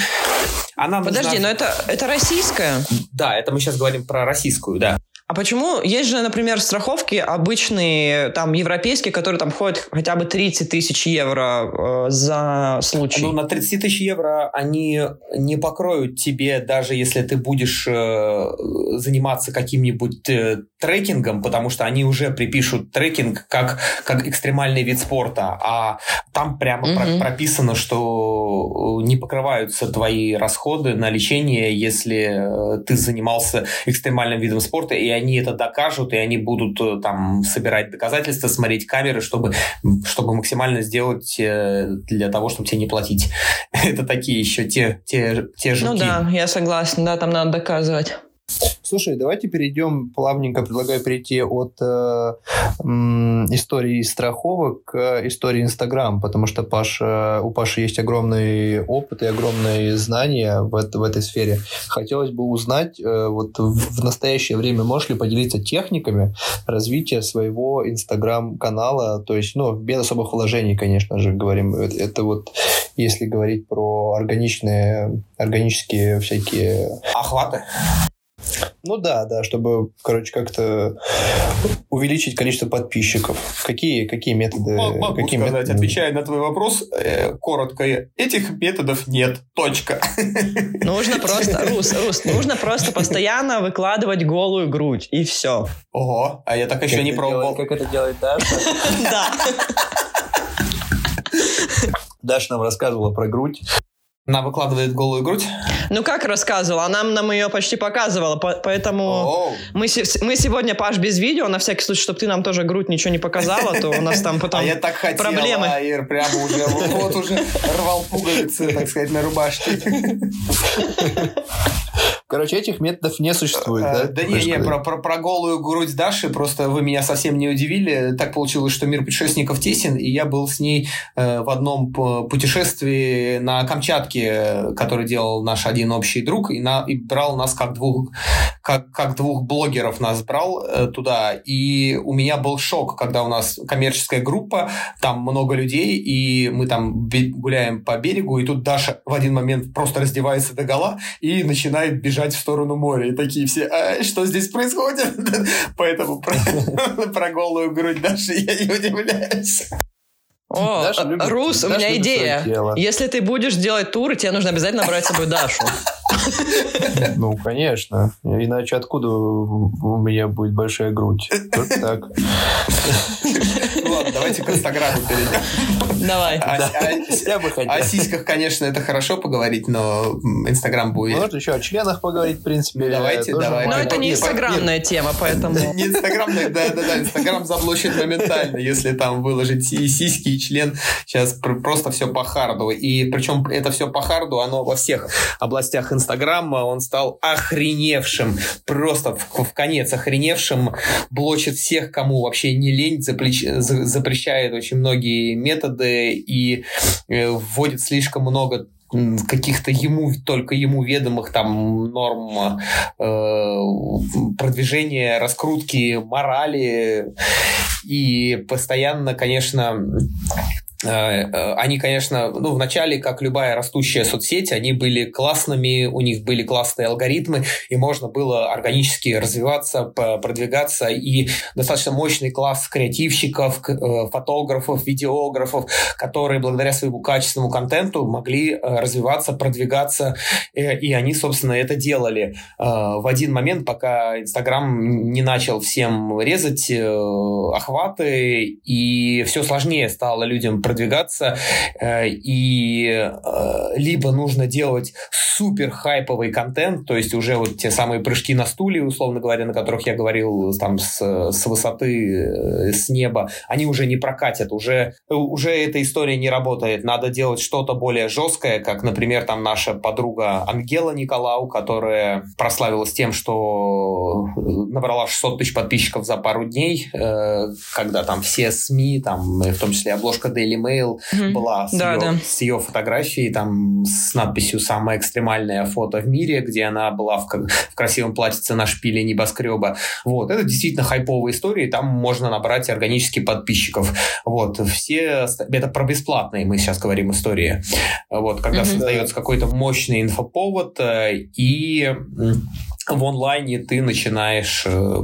Она Подожди, нужна... но это, это российская? Да, это мы сейчас говорим про российскую, да. А почему? Есть же, например, страховки обычные, там, европейские, которые там ходят хотя бы 30 тысяч евро э, за случай. Ну, на 30 тысяч евро они не покроют тебе, даже если ты будешь э, заниматься каким-нибудь э, трекингом, потому что они уже припишут трекинг как, как экстремальный вид спорта, а там прямо mm-hmm. про- прописано, что не покрываются твои расходы на лечение, если э, ты занимался экстремальным видом спорта, и они это докажут, и они будут э, там собирать доказательства, смотреть камеры, чтобы, чтобы максимально сделать э, для того, чтобы тебе не платить. Это такие еще те, те, те жуки. Ну да, я согласна, да, там надо доказывать. Слушай, давайте перейдем плавненько, предлагаю перейти от э, м, истории страховок к истории Инстаграм, потому что Паша, у Паши есть огромный опыт и огромные знания в, в этой сфере. Хотелось бы узнать, э, вот в, в настоящее время можешь ли поделиться техниками развития своего Инстаграм-канала, то есть, ну, без особых вложений, конечно же, говорим. Это, это вот если говорить про органичные, органические всякие... Охваты? Ну да, да, чтобы, короче, как-то увеличить количество подписчиков. Какие, какие методы? Могу какие сказать, методы? отвечая на твой вопрос, э, коротко, этих методов нет. Точка. Нужно просто, Рус, Рус, нужно просто постоянно выкладывать голую грудь, и все. Ого, а я так еще Как не пробовал. делает- Как это делает Даша? Да. Даша нам рассказывала про грудь. Она выкладывает голую грудь. Ну, как рассказывала, она нам ее почти показывала, по- поэтому мы, се- мы сегодня, Паш, без видео, на всякий случай, чтобы ты нам тоже грудь ничего не показала, то у нас там потом А я так хотел, проблемы. а Ир прямо уже вот уже рвал пуговицы, так сказать, на рубашке. Короче, этих методов не существует, да? Э, Да не, не, про, про, про голую грудь Даши просто вы меня совсем не удивили. Так получилось, что мир путешественников тесен, и я был с ней э, в одном путешествии на Камчатке, который делал наш один общий друг, и, на, и брал нас как двух, как, как двух блогеров нас брал э, туда. И у меня был шок, когда у нас коммерческая группа, там много людей, и мы там гуляем по берегу, и тут Даша в один момент просто раздевается до гола и начинает бежать в сторону моря. И такие все, «А, что здесь происходит? Поэтому про, про голую грудь Даши я не удивляюсь. О, Даша любит- Рус, у Даша меня любит идея. Если ты будешь делать туры, тебе нужно обязательно брать с собой Дашу. Ну, конечно. Иначе откуда у меня будет большая грудь? Только так. Ну Ладно, давайте к Инстаграму перейдем. Давай. О, бы хотел. о сиськах, конечно, это хорошо поговорить, но Инстаграм будет... Можно еще о членах поговорить, в принципе. Ну, давайте, давайте. Но это не инстаграмная тема, поэтому... Не Инстаграм, да, да, да, Инстаграм заблочит моментально, если там выложить и сиськи, и член. Сейчас пр- просто все по харду. И причем это все по харду, оно во всех областях Инстаграма, он стал охреневшим, просто в, в конец охреневшим, блочит всех, кому вообще не лень, запрещает очень многие методы и э, вводит слишком много каких-то ему только ему ведомых там норм э, продвижения, раскрутки морали. И постоянно, конечно, они, конечно, ну, вначале, как любая растущая соцсеть, они были классными, у них были классные алгоритмы, и можно было органически развиваться, продвигаться, и достаточно мощный класс креативщиков, э, фотографов, видеографов, которые благодаря своему качественному контенту могли э, развиваться, продвигаться, э, и они, собственно, это делали. Э, в один момент, пока Инстаграм не начал всем резать э, охваты, и все сложнее стало людям продвигаться, э, и э, либо нужно делать супер хайповый контент, то есть уже вот те самые прыжки на стуле, условно говоря, на которых я говорил там с, с высоты, э, с неба, они уже не прокатят, уже, уже эта история не работает. Надо делать что-то более жесткое, как, например, там наша подруга Ангела Николау, которая прославилась тем, что набрала 600 тысяч подписчиков за пару дней, когда там все СМИ, там, в том числе обложка Daily Mail, Мгм. была с, Да, ее, да. с ее фотографией, там, с надписью «Самое экстремальное фото в мире», где она была в, в красивом платьице на шпиле небоскреба. Вот, это действительно хайповые истории, там можно набрать органически подписчиков. Вот, все... Это про бесплатные мы сейчас говорим истории. Вот, когда Мгм. создается какой-то мощный инфоповод, э, и в онлайне ты начинаешь э,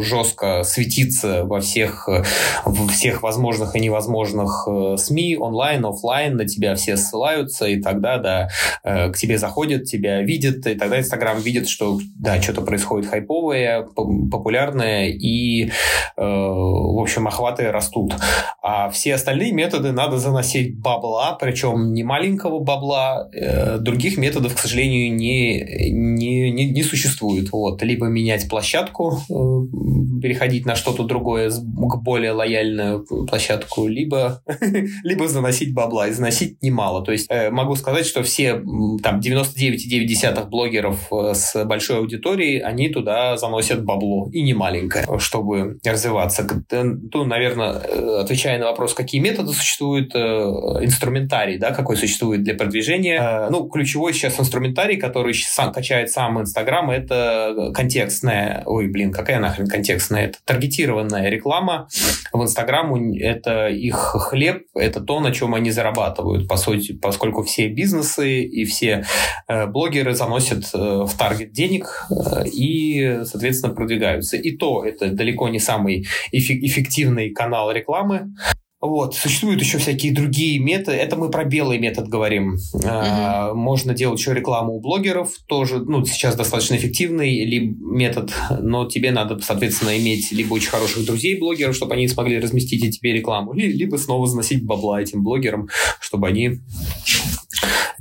жестко светиться во всех, э, во всех возможных и невозможных э, СМИ, онлайн, офлайн, на тебя все ссылаются, и тогда, да, к тебе заходят, тебя видят, и тогда Инстаграм видит, что, да, что-то происходит хайповое, популярное, и, в общем, охваты растут. А все остальные методы надо заносить бабла, причем не маленького бабла, других методов, к сожалению, не, не, не, не существует. Существует. Вот. Либо менять площадку, э, переходить на что-то другое, к более лояльную площадку, либо, либо заносить бабла. И заносить немало. То есть э, могу сказать, что все там 99,9 блогеров э, с большой аудиторией, они туда заносят бабло. И не маленькое, чтобы развиваться. Ну, наверное, отвечая на вопрос, какие методы существуют, инструментарий, да, какой существует для продвижения. Ну, ключевой сейчас инструментарий, который сам качает сам Инстаграм, это контекстная, ой, блин, какая нахрен контекстная, это таргетированная реклама в Инстаграм, это их хлеб, это то, на чем они зарабатывают, по сути, поскольку все бизнесы и все э, блогеры заносят э, в таргет денег э, и, соответственно, продвигаются. И то это далеко не самый эффективный канал рекламы, вот. Существуют еще всякие другие методы. Это мы про белый метод говорим. Угу. А, можно делать еще рекламу у блогеров. Тоже, ну, сейчас достаточно эффективный либо метод, но тебе надо, соответственно, иметь либо очень хороших друзей блогеров, чтобы они смогли разместить и тебе рекламу, либо снова заносить бабла этим блогерам, чтобы они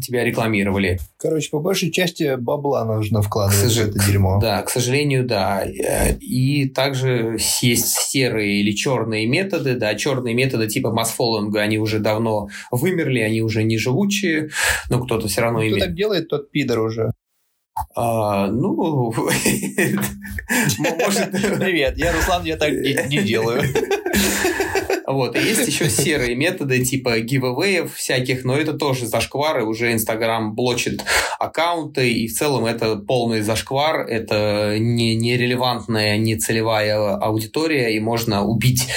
тебя рекламировали. Короче, по большей части бабла нужно вкладывать сож... в это дерьмо. Да, к сожалению, да. И также есть серые или черные методы. Да, черные методы типа масфоллинга, они уже давно вымерли, они уже не живучие, но кто-то все равно Кто имеет... так делает, тот пидор уже. А, ну, может... Привет, я Руслан, я так не делаю. Вот. И есть еще серые методы типа гивэвеев всяких, но это тоже зашквары. Уже Инстаграм блочит аккаунты, и в целом это полный зашквар. Это не нерелевантная, не целевая аудитория, и можно убить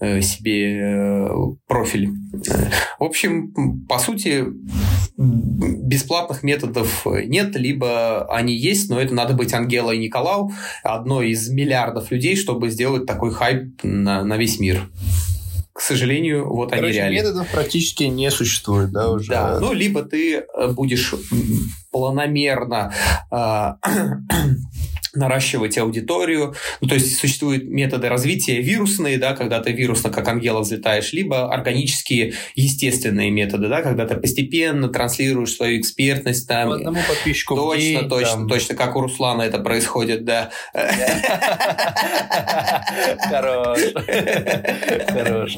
э, себе э, профиль. В общем, по сути, бесплатных методов нет, либо они есть, но это надо быть Ангелой Николау, одной из миллиардов людей, чтобы сделать такой хайп на, на весь мир к сожалению, вот Короче, они реально. методов практически не существует, да, уже? Да, ну, либо ты э, будешь планомерно э, наращивать аудиторию. Ну, то есть существуют методы развития вирусные, да, когда ты вирусно, как ангела, взлетаешь, либо органические, естественные методы, да, когда ты постепенно транслируешь свою экспертность. Там, По одному подписчику Точно, день, точно, там. точно, как у Руслана это происходит, да. Хорош. Хорош.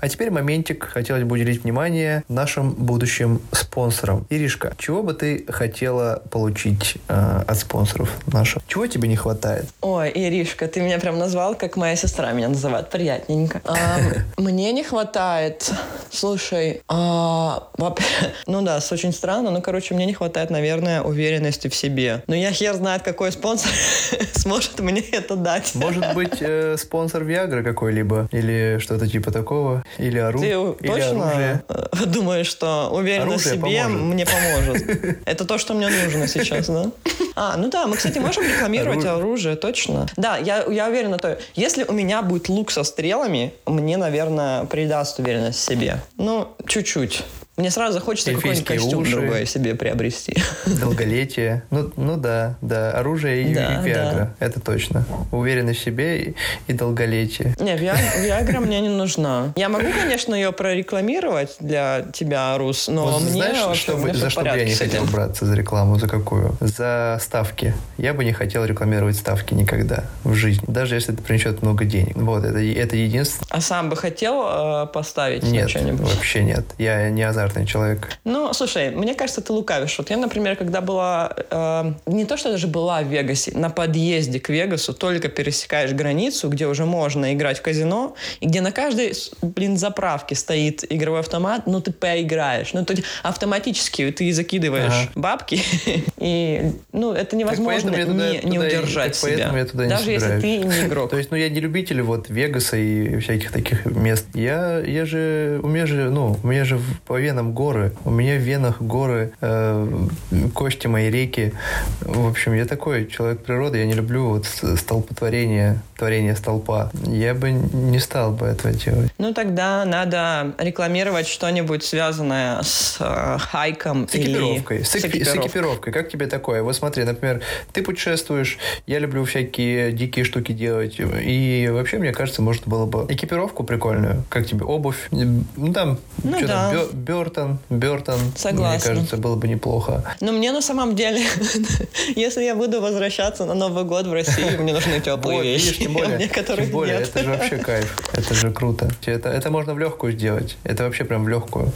А теперь моментик. Хотелось бы уделить внимание нашим будущим спонсорам. Иришка, чего бы ты хотела получить э, от спонсоров наших? Чего тебе не хватает? Ой, Иришка, ты меня прям назвал, как моя сестра меня называет. Приятненько. Мне не хватает... Слушай, а, ну да, очень странно, но, короче, мне не хватает, наверное, уверенности в себе. Но я хер знает, какой спонсор сможет мне это дать. Может быть, э, спонсор Виагры какой-либо? Или что-то типа такого? Или, ору... Ты Или точно оружие. думаешь, что уверенность в себе поможет. мне поможет? Это то, что мне нужно сейчас, да? А, ну да, мы, кстати, можем рекламировать Оружие. оружие, точно. Да, я, я уверена, то если у меня будет лук со стрелами, мне, наверное, придаст уверенность в себе. Ну, чуть-чуть. Мне сразу захочется какой-нибудь костюм уши. другой себе приобрести. Долголетие. Ну, ну да, да. Оружие и, Да, и Виагра. Это точно. Уверенность в себе и, и долголетие. Не, Виа- Виагра мне не нужна. Я могу, конечно, ее прорекламировать для тебя, Рус, но Вот мне знаешь, вообще что бы- за что бы я не хотел браться за рекламу? За какую? За ставки. Я бы не хотел рекламировать ставки никогда в жизни. Даже если это принесет много денег. Вот, это, это единственное. А сам бы хотел э, поставить Нет, что-нибудь? вообще нет. Я не азартный человек. Ну, слушай, мне кажется, ты лукавишь. Вот я, например, когда была... э, не то, что даже была в Вегасе, на подъезде к Вегасу только пересекаешь границу, где уже можно играть в казино, и где на каждой, блин, заправке стоит игровой автомат, ну, ты поиграешь. Ну, то есть автоматически ты закидываешь Ага. бабки, и, ну, это невозможно я туда- не, не туда и- удержать поэтому себя. я туда не даже если собираюсь. ты не игрок. То есть, ну, я не любитель вот Вегаса и всяких таких мест. Я, я же, у меня же, ну, у меня же в- венам венам горы. У меня в венах горы, э, кости мои реки. В общем, я такой человек природы. Я не люблю вот столпотворение, творение столпа. Я бы не стал бы этого делать. Ну, тогда надо рекламировать что-нибудь связанное с э, хайком с экипировкой. Или... С, экипировкой. с экипировкой. Как тебе такое? Вот смотри, например, ты путешествуешь, я люблю всякие дикие штуки делать. И вообще, мне кажется, может было бы экипировку прикольную. Как тебе? Обувь? Ну, там, ну, что да. там, Бертон, Бертон. Согласна. Мне кажется, было бы неплохо. Но мне на самом деле, если я буду возвращаться на Новый год в Россию, мне нужны теплые вещи. Тем более, тем более это же вообще кайф. Это же круто. Это, это можно в легкую сделать. Это вообще прям в легкую.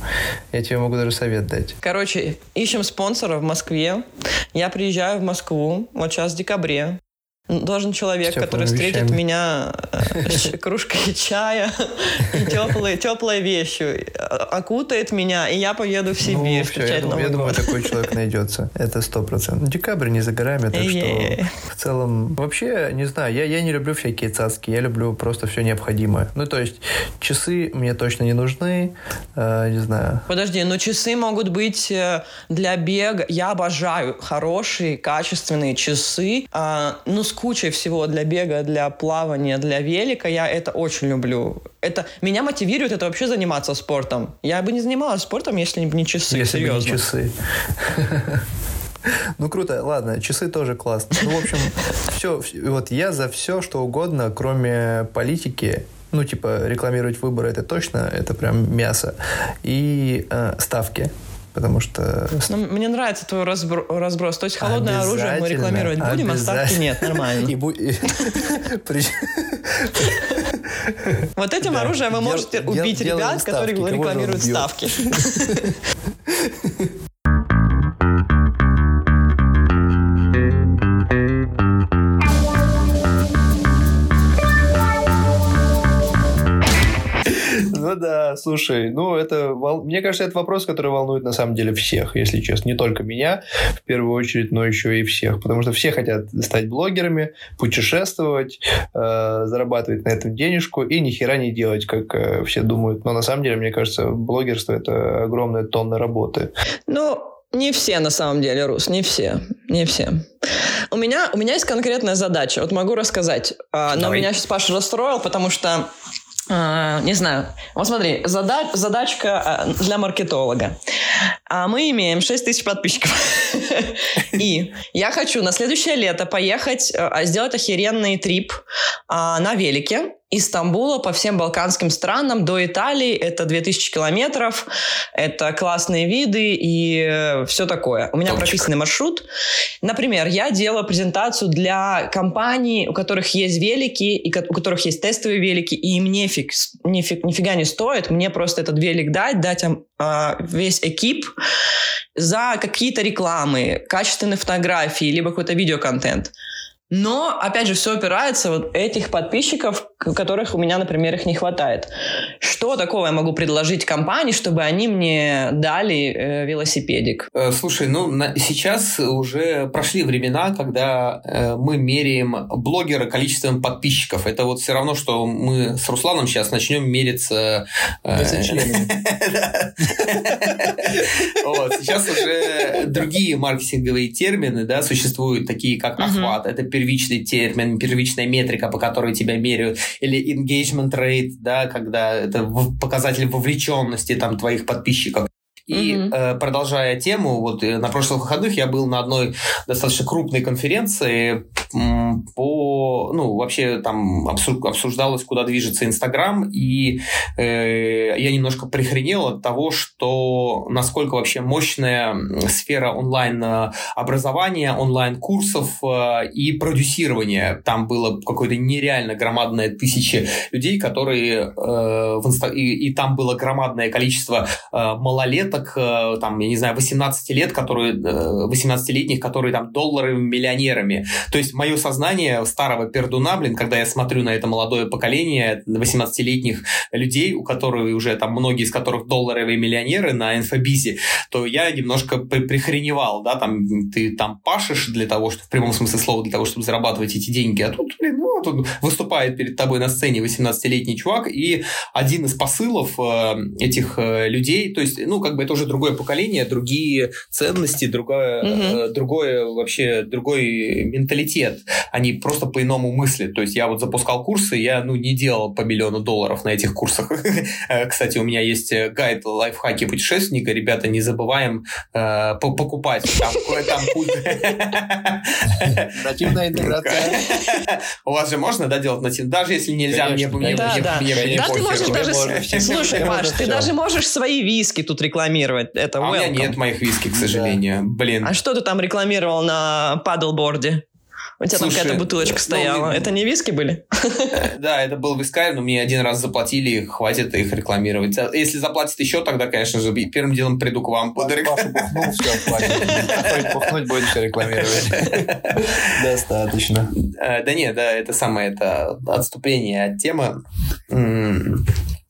Я тебе могу даже совет дать. Короче, ищем спонсора в Москве. Я приезжаю в Москву вот сейчас в декабре. Должен человек, который встретит вещами. меня э, кружкой чая и теплой, теплой вещью, окутает меня, и я поеду в Сибирь ну, все, я, думаю, я думаю, такой человек найдется. Это сто процентов. Декабрь не за горами, так что в целом... Вообще, не знаю, я, я не люблю всякие цацки, я люблю просто все необходимое. Ну, то есть, часы мне точно не нужны, э, не знаю. Подожди, но часы могут быть э, для бега. Я обожаю хорошие, качественные часы. Э, ну, с кучей всего для бега, для плавания, для велика. Я это очень люблю. Это меня мотивирует это вообще заниматься спортом. Я бы не занималась спортом, если бы не часы. Если серьезно. бы не часы. Ну круто, ладно, часы тоже классно. Ну, в общем, все, вот я за все, что угодно, кроме политики, ну, типа, рекламировать выборы это точно, это прям мясо. И э, ставки потому что... Но ну, мне нравится твой разбро- разброс. То есть холодное оружие мы рекламировать будем, а ставки нет, нормально. Вот этим оружием вы можете убить ребят, которые рекламируют ставки. да, слушай, ну это, мне кажется, это вопрос, который волнует на самом деле всех, если честно. Не только меня, в первую очередь, но еще и всех. Потому что все хотят стать блогерами, путешествовать, э, зарабатывать на этом денежку и ни хера не делать, как э, все думают. Но на самом деле, мне кажется, блогерство – это огромная тонна работы. Ну, не все на самом деле, Рус, не все. Не все. У меня, у меня есть конкретная задача. Вот могу рассказать. А, но Давай. меня сейчас Паша расстроил, потому что не знаю. Вот смотри, зада задачка а, для маркетолога. А мы имеем 6 тысяч подписчиков. И я хочу на следующее лето поехать, сделать охеренный трип на велике из Стамбула по всем балканским странам до Италии. Это 2000 километров, это классные виды и э, все такое. У меня Топчик. прописанный маршрут. Например, я делаю презентацию для компаний, у которых есть велики, и у которых есть тестовые велики, и им нефиг, нефиг, нифига не стоит мне просто этот велик дать, дать им э, весь экип за какие-то рекламы, качественные фотографии, либо какой-то видеоконтент. Но, опять же, все опирается вот этих подписчиков, которых у меня, например, их не хватает. Что такого я могу предложить компании, чтобы они мне дали э, велосипедик? Э, слушай, ну на, сейчас уже прошли времена, когда э, мы меряем блогера количеством подписчиков. Это вот все равно, что мы с Русланом сейчас начнем мериться... Э, сейчас уже другие маркетинговые термины существуют, такие как охват. Это первичный термин, первичная метрика, по которой тебя меряют, или engagement rate, да, когда это показатель вовлеченности там твоих подписчиков. И mm-hmm. э, продолжая тему, вот э, на прошлых выходных я был на одной достаточно крупной конференции по, ну, вообще там обсуждалось, куда движется Инстаграм, и э, я немножко прихренел от того, что насколько вообще мощная сфера онлайн-образования, онлайн-курсов э, и продюсирования. Там было какое-то нереально громадное тысячи людей, которые э, в инста... и, и там было громадное количество э, малолеток, э, там, я не знаю, 18 лет, которые, э, 18-летних, которые там долларовыми миллионерами. То есть мое сознание старого пердуна, блин, когда я смотрю на это молодое поколение 18-летних людей, у которых уже там многие из которых долларовые миллионеры на инфобизе, то я немножко при прихреневал, да, там ты там пашешь для того, чтобы в прямом смысле слова, для того, чтобы зарабатывать эти деньги, а тут, блин, ну, тут выступает перед тобой на сцене 18-летний чувак, и один из посылов э, этих э, людей, то есть, ну, как бы это уже другое поколение, другие ценности, другое, Мгм. другое вообще, другой менталитет. Они просто по-иному мыслят. То есть я вот запускал курсы, я, ну, не делал по миллиону долларов на этих курсах. Кстати, у меня есть э, гайд лайфхаки путешественника. Ребята, не забываем э, по- покупать. Там, там путь- Нативная интеграция. У вас же можно, да, делать натив? Даже если нельзя, мне Да, ты можешь даже... Слушай, можно ты даже можешь свои виски тут рекламировать. Это А у меня нет моих виски, к сожалению. Блин. А что ты там рекламировал на падлборде? У тебя там Слушай, какая-то бутылочка ну, стояла. ну, Это не виски были? Да, это был вискарь, но мне один раз заплатили, хватит их рекламировать. А Если заплатят еще, тогда, конечно же, первым делом приду к вам. Паша бухнул, все, хватит. Будет все рекламировать. Достаточно. Э, Да нет, да, это самое, это отступление от темы.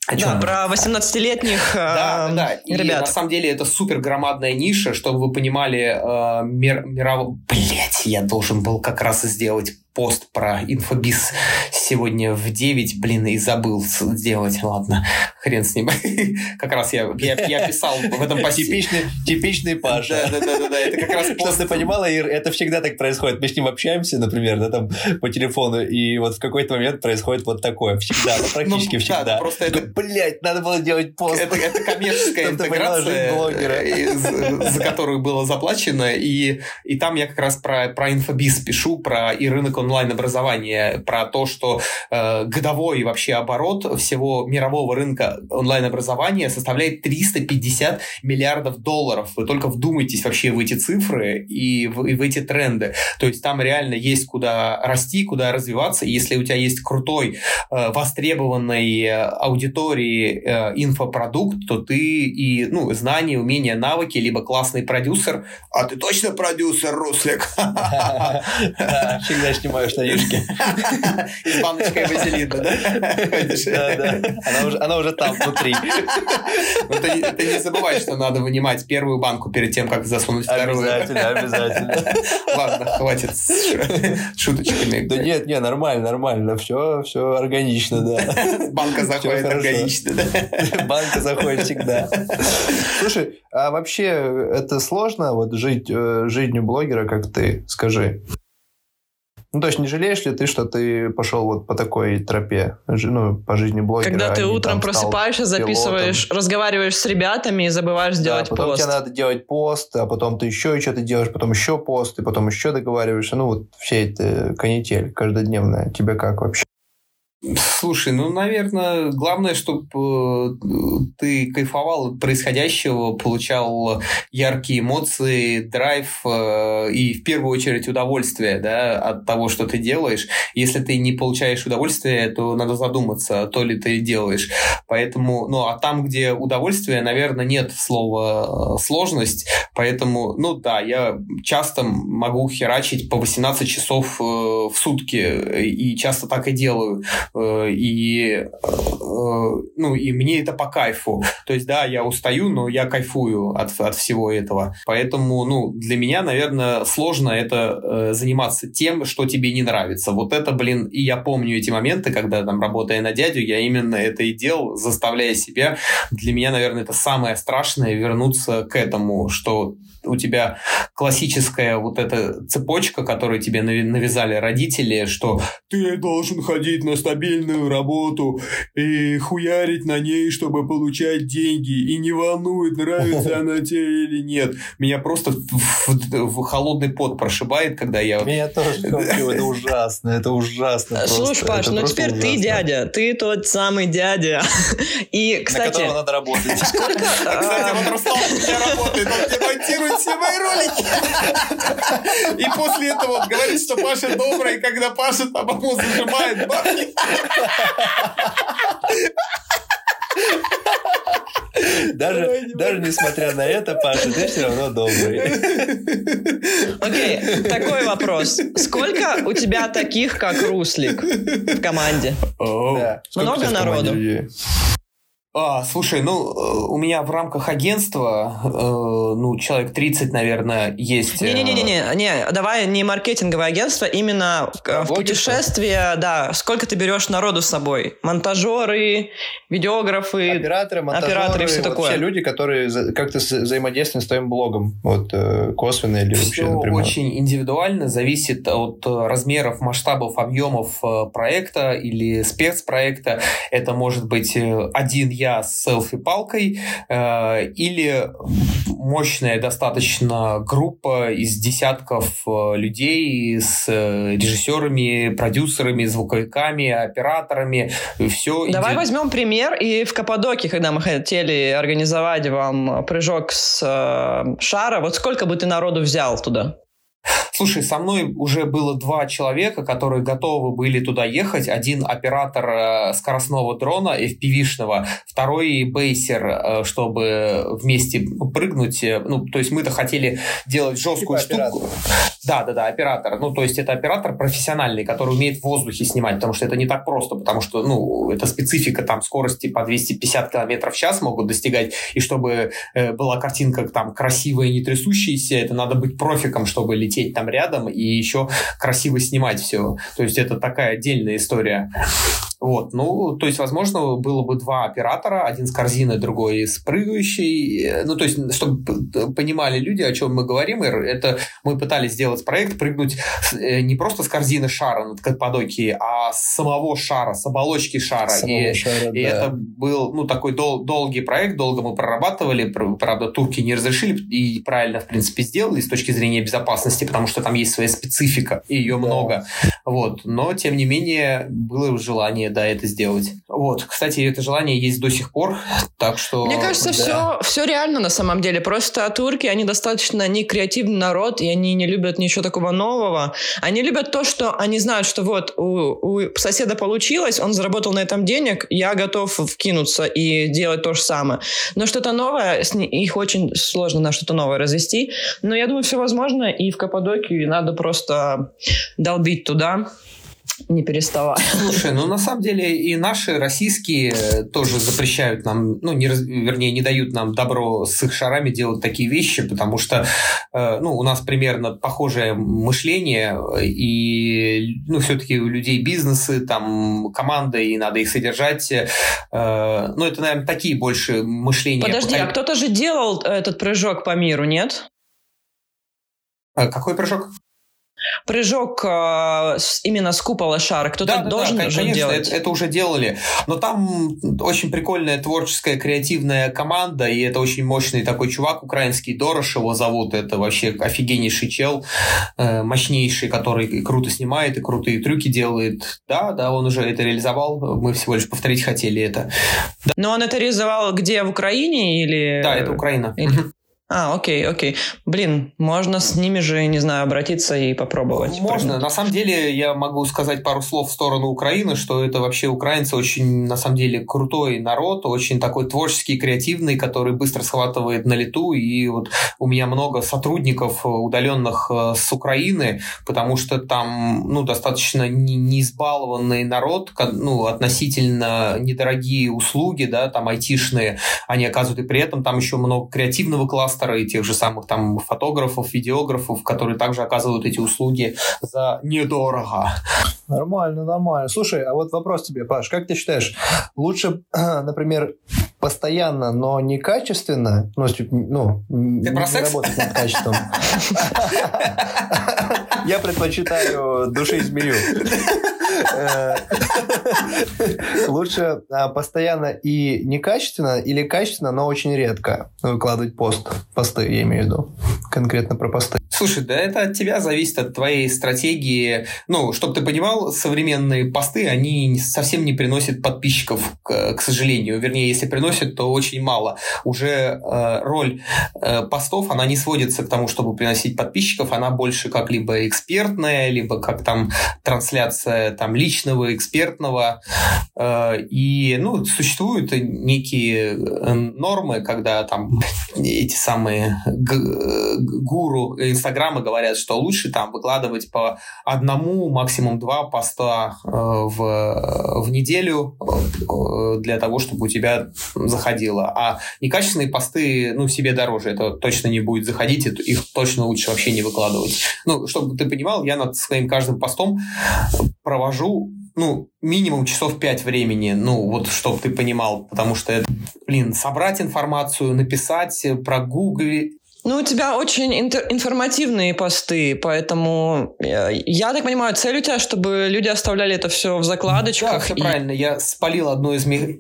О чем Да, мы? про 18-летних Да, э, да, да. И ребят. на самом деле это супер громадная ниша, чтобы вы понимали э, мир, мирового... Блять, я должен был как раз сделать пост про инфобиз сегодня в 9, блин, и забыл сделать. Ладно, хрен с ним. Как раз я, я, я писал в этом посте. Типичный, типичный Паша. Да, да, да, да, да, это как раз Чтобы пост. ты понимала, Ир, это всегда так происходит. Мы с ним общаемся, например, да, там по телефону, и вот в какой-то момент происходит вот такое. Всегда, ну, практически Ну, да, всегда. просто это- Блять, надо было делать пост. Это, это коммерческая Чтобы интеграция, блогера. э, за которую было заплачено. И, и там я как раз про, про инфобиз пишу, про и рынок онлайн-образования, про то, что э, годовой вообще оборот всего мирового рынка онлайн-образования составляет 350 миллиардов долларов. Вы только вдумайтесь вообще в эти цифры и в, и в эти тренды. То есть там реально есть куда расти, куда развиваться. И если у тебя есть крутой, э, востребованной аудитории э, инфопродукт, то ты и ну, знания, умения, навыки, либо классный продюсер. А ты точно продюсер, Руслик? Да, Всегда снимаю штанишки. С баночкой вазелина, да? Она уже, там, внутри. Но ты, не забывай, что надо вынимать первую банку перед тем, как засунуть вторую. Обязательно, обязательно. Ладно, хватит шуточками. Да нет, не, нормально, нормально. Все, все органично, да. Банка заходит органично, да? Банка заходит всегда. Слушай, а вообще это сложно вот жить э, жизнью блогера, как ты? Скажи. Ну, то есть не жалеешь ли ты, что ты пошел вот по такой тропе, ну, по жизни блогера? Когда ты утром просыпаешься, записываешь, разговариваешь с ребятами и забываешь Да, потом пост. тебе надо делать пост, а потом ты еще что-то делаешь, потом еще пост, и потом еще договариваешься. Ну, вот все это канитель каждодневная. Тебе как вообще? Слушай, ну, наверное, главное, чтобы ты кайфовал от происходящего, получал яркие эмоции, драйв э, и, в первую очередь, удовольствие да, от того, что ты делаешь. Если ты не получаешь удовольствие, то надо задуматься, то ли ты делаешь. Поэтому, ну, а там, где удовольствие, наверное, нет слова э, сложность. Поэтому, ну, да, я часто могу херачить по 18 часов э, в сутки, э, и часто так и делаю. Э, и, э, ну, и мне это по кайфу. То есть, да, я устаю, но я кайфую от, от всего этого. Поэтому, ну, для меня, наверное, сложно это э, заниматься тем, что тебе не нравится. Вот это, блин, и я помню эти моменты, когда там, работая на дядю, я именно это и делал, заставляя себя. Для меня, наверное, это самое страшное вернуться к этому, что у тебя классическая вот эта цепочка, которую тебе навязали родители, что ты должен ходить на стабильную работу и хуярить на ней, чтобы получать деньги, и не волнует, нравится она тебе или нет. Меня просто в, в- в холодный пот прошибает, когда я... Меня тоже это ужасно, это ужасно. Слушай, Паш, ну теперь ты дядя, ты тот самый дядя. И, На кстати, которого надо работать. А, Кстати, вот Руслан у меня работает, он мне монтирует все мои ролики. И после этого он говорит, что Паша добрый, когда Паша там ему зажимает бабки. Даже, даже несмотря на это, Паша, ты все равно добрый. окей, такой вопрос. Сколько у тебя таких, как Руслик в команде? Да. Много народу? А, слушай, ну, э, у меня в рамках агентства, э, ну, человек 30, наверное, есть. Не-не-не, э, не, давай не маркетинговое агентство, именно в путешествие, да, сколько ты берешь народу с собой? Монтажеры, видеографы, операторы, монтажеры, операторы, все такое. Все люди, которые как-то взаимодействуют с твоим блогом, вот, косвенно или все вообще напрямую. очень индивидуально, зависит от размеров, масштабов, объемов проекта или спецпроекта. Это может быть один я с селфи-палкой э, или мощная достаточно группа из десятков э, людей с э, режиссерами, продюсерами, звуковиками, операторами. Все Давай идет... возьмем пример. И в Каппадоке, когда мы хотели организовать вам прыжок с э, шара, вот сколько бы ты народу взял туда? Слушай, со мной уже было два человека, которые готовы были туда ехать. Один оператор э, скоростного дрона FPV-шного, второй бейсер, э, чтобы вместе прыгнуть. Ну, то есть мы-то хотели делать жесткую типа штуку. Да, да, да, оператор. Ну, то есть это оператор профессиональный, который умеет в воздухе снимать, потому что это не так просто, потому что, ну, это специфика, там, скорости по 250 км в час могут достигать, и чтобы э, была картинка там красивая, не трясущаяся, это надо быть профиком, чтобы лететь там рядом и еще красиво снимать все. То есть это такая отдельная история. Вот, ну, то есть, возможно, было бы два оператора, один с корзиной, другой с прыгающей. Ну, то есть, чтобы понимали люди, о чем мы говорим, это мы пытались сделать проект, прыгнуть э, не просто с корзины шара над Каппадокией, а с самого шара, с оболочки шара. Самого и шара, и да. это был, ну, такой дол- долгий проект, долго мы прорабатывали, правда, турки не разрешили и правильно, в принципе, сделали с точки зрения безопасности, потому что там есть своя специфика, и ее да. много. Вот, но, тем не менее, было желание да, это сделать. Вот, кстати, это желание есть до сих пор, так что... Мне кажется, да. все, все реально на самом деле. Просто турки, они достаточно не креативный народ, и они не любят ничего такого нового. Они любят то, что они знают, что вот у, у соседа получилось, он заработал на этом денег, я готов вкинуться и делать то же самое. Но что-то новое, их очень сложно на что-то новое развести. Но я думаю, все возможно, и в Каппадокию надо просто долбить туда не переставая. Слушай, ну на самом деле и наши российские тоже запрещают нам, ну, не, вернее, не дают нам добро с их шарами делать такие вещи, потому что, э, ну, у нас примерно похожее мышление, и, ну, все-таки у людей бизнесы, там, команды, и надо их содержать. Э, ну, это, наверное, такие больше мышления. Подожди, а кто-то же делал этот прыжок по миру, нет? А какой прыжок? Прыжок э, именно с купола шара. Кто-то да, должен да, конечно, делать. Это, это уже делали. Но там очень прикольная творческая, креативная команда, и это очень мощный такой чувак украинский, Дорош его зовут. Это вообще офигеннейший чел, э, мощнейший, который и круто снимает, и крутые трюки делает. Да, да, он уже это реализовал. Мы всего лишь повторить хотели это. Да. Но он это реализовал где, в Украине или... Да, это Украина. Или... А, окей, окей. Блин, можно с ними же, не знаю, обратиться и попробовать. Можно. Прыгнуть. На самом деле, я могу сказать пару слов в сторону Украины, что это вообще украинцы очень, на самом деле, крутой народ, очень такой творческий, креативный, который быстро схватывает на лету. И вот у меня много сотрудников удаленных э, с Украины, потому что там, ну, достаточно не, не избалованный народ, ну, относительно недорогие услуги, да, там айтишные, они оказывают, и при этом там еще много креативного класса и тех же самых там фотографов, видеографов, которые также оказывают эти услуги за недорого. Нормально, нормально. Слушай, а вот вопрос тебе, Паш, как ты считаешь, лучше, например, постоянно, но не качественно, ну, ну ты не про секс? работать над качеством. Я предпочитаю души змею. Э, лучше а, постоянно и некачественно, или качественно, но очень редко выкладывать пост. Посты, я имею в виду. Конкретно про посты. Слушай, да это от тебя зависит, от твоей стратегии. Ну, чтобы ты понимал, современные посты, они совсем не приносят подписчиков, к, к сожалению. Вернее, если приносят, то очень мало. Уже э, роль э, постов, она не сводится к тому, чтобы приносить подписчиков, она больше как либо экспертная, либо как там трансляция там личного, экспертного. Э, и, ну, существуют некие э, нормы, когда там эти самые гуру Инстаграма говорят, что лучше там выкладывать по одному, максимум два поста э, в, в неделю э, для того, чтобы у тебя заходило. А некачественные посты, ну, себе дороже. Это точно не будет заходить, их точно лучше вообще не выкладывать. Ну, чтобы ты понимал, я над своим каждым постом провожу ну, минимум часов пять времени, ну, вот, чтобы ты понимал, потому что, блин, собрать информацию, написать, прогуглить, ну, у тебя очень информативные посты, поэтому э, я так понимаю, цель у тебя, чтобы люди оставляли это все в закладочках. Да, все и... правильно. Я спалил одну из, мех...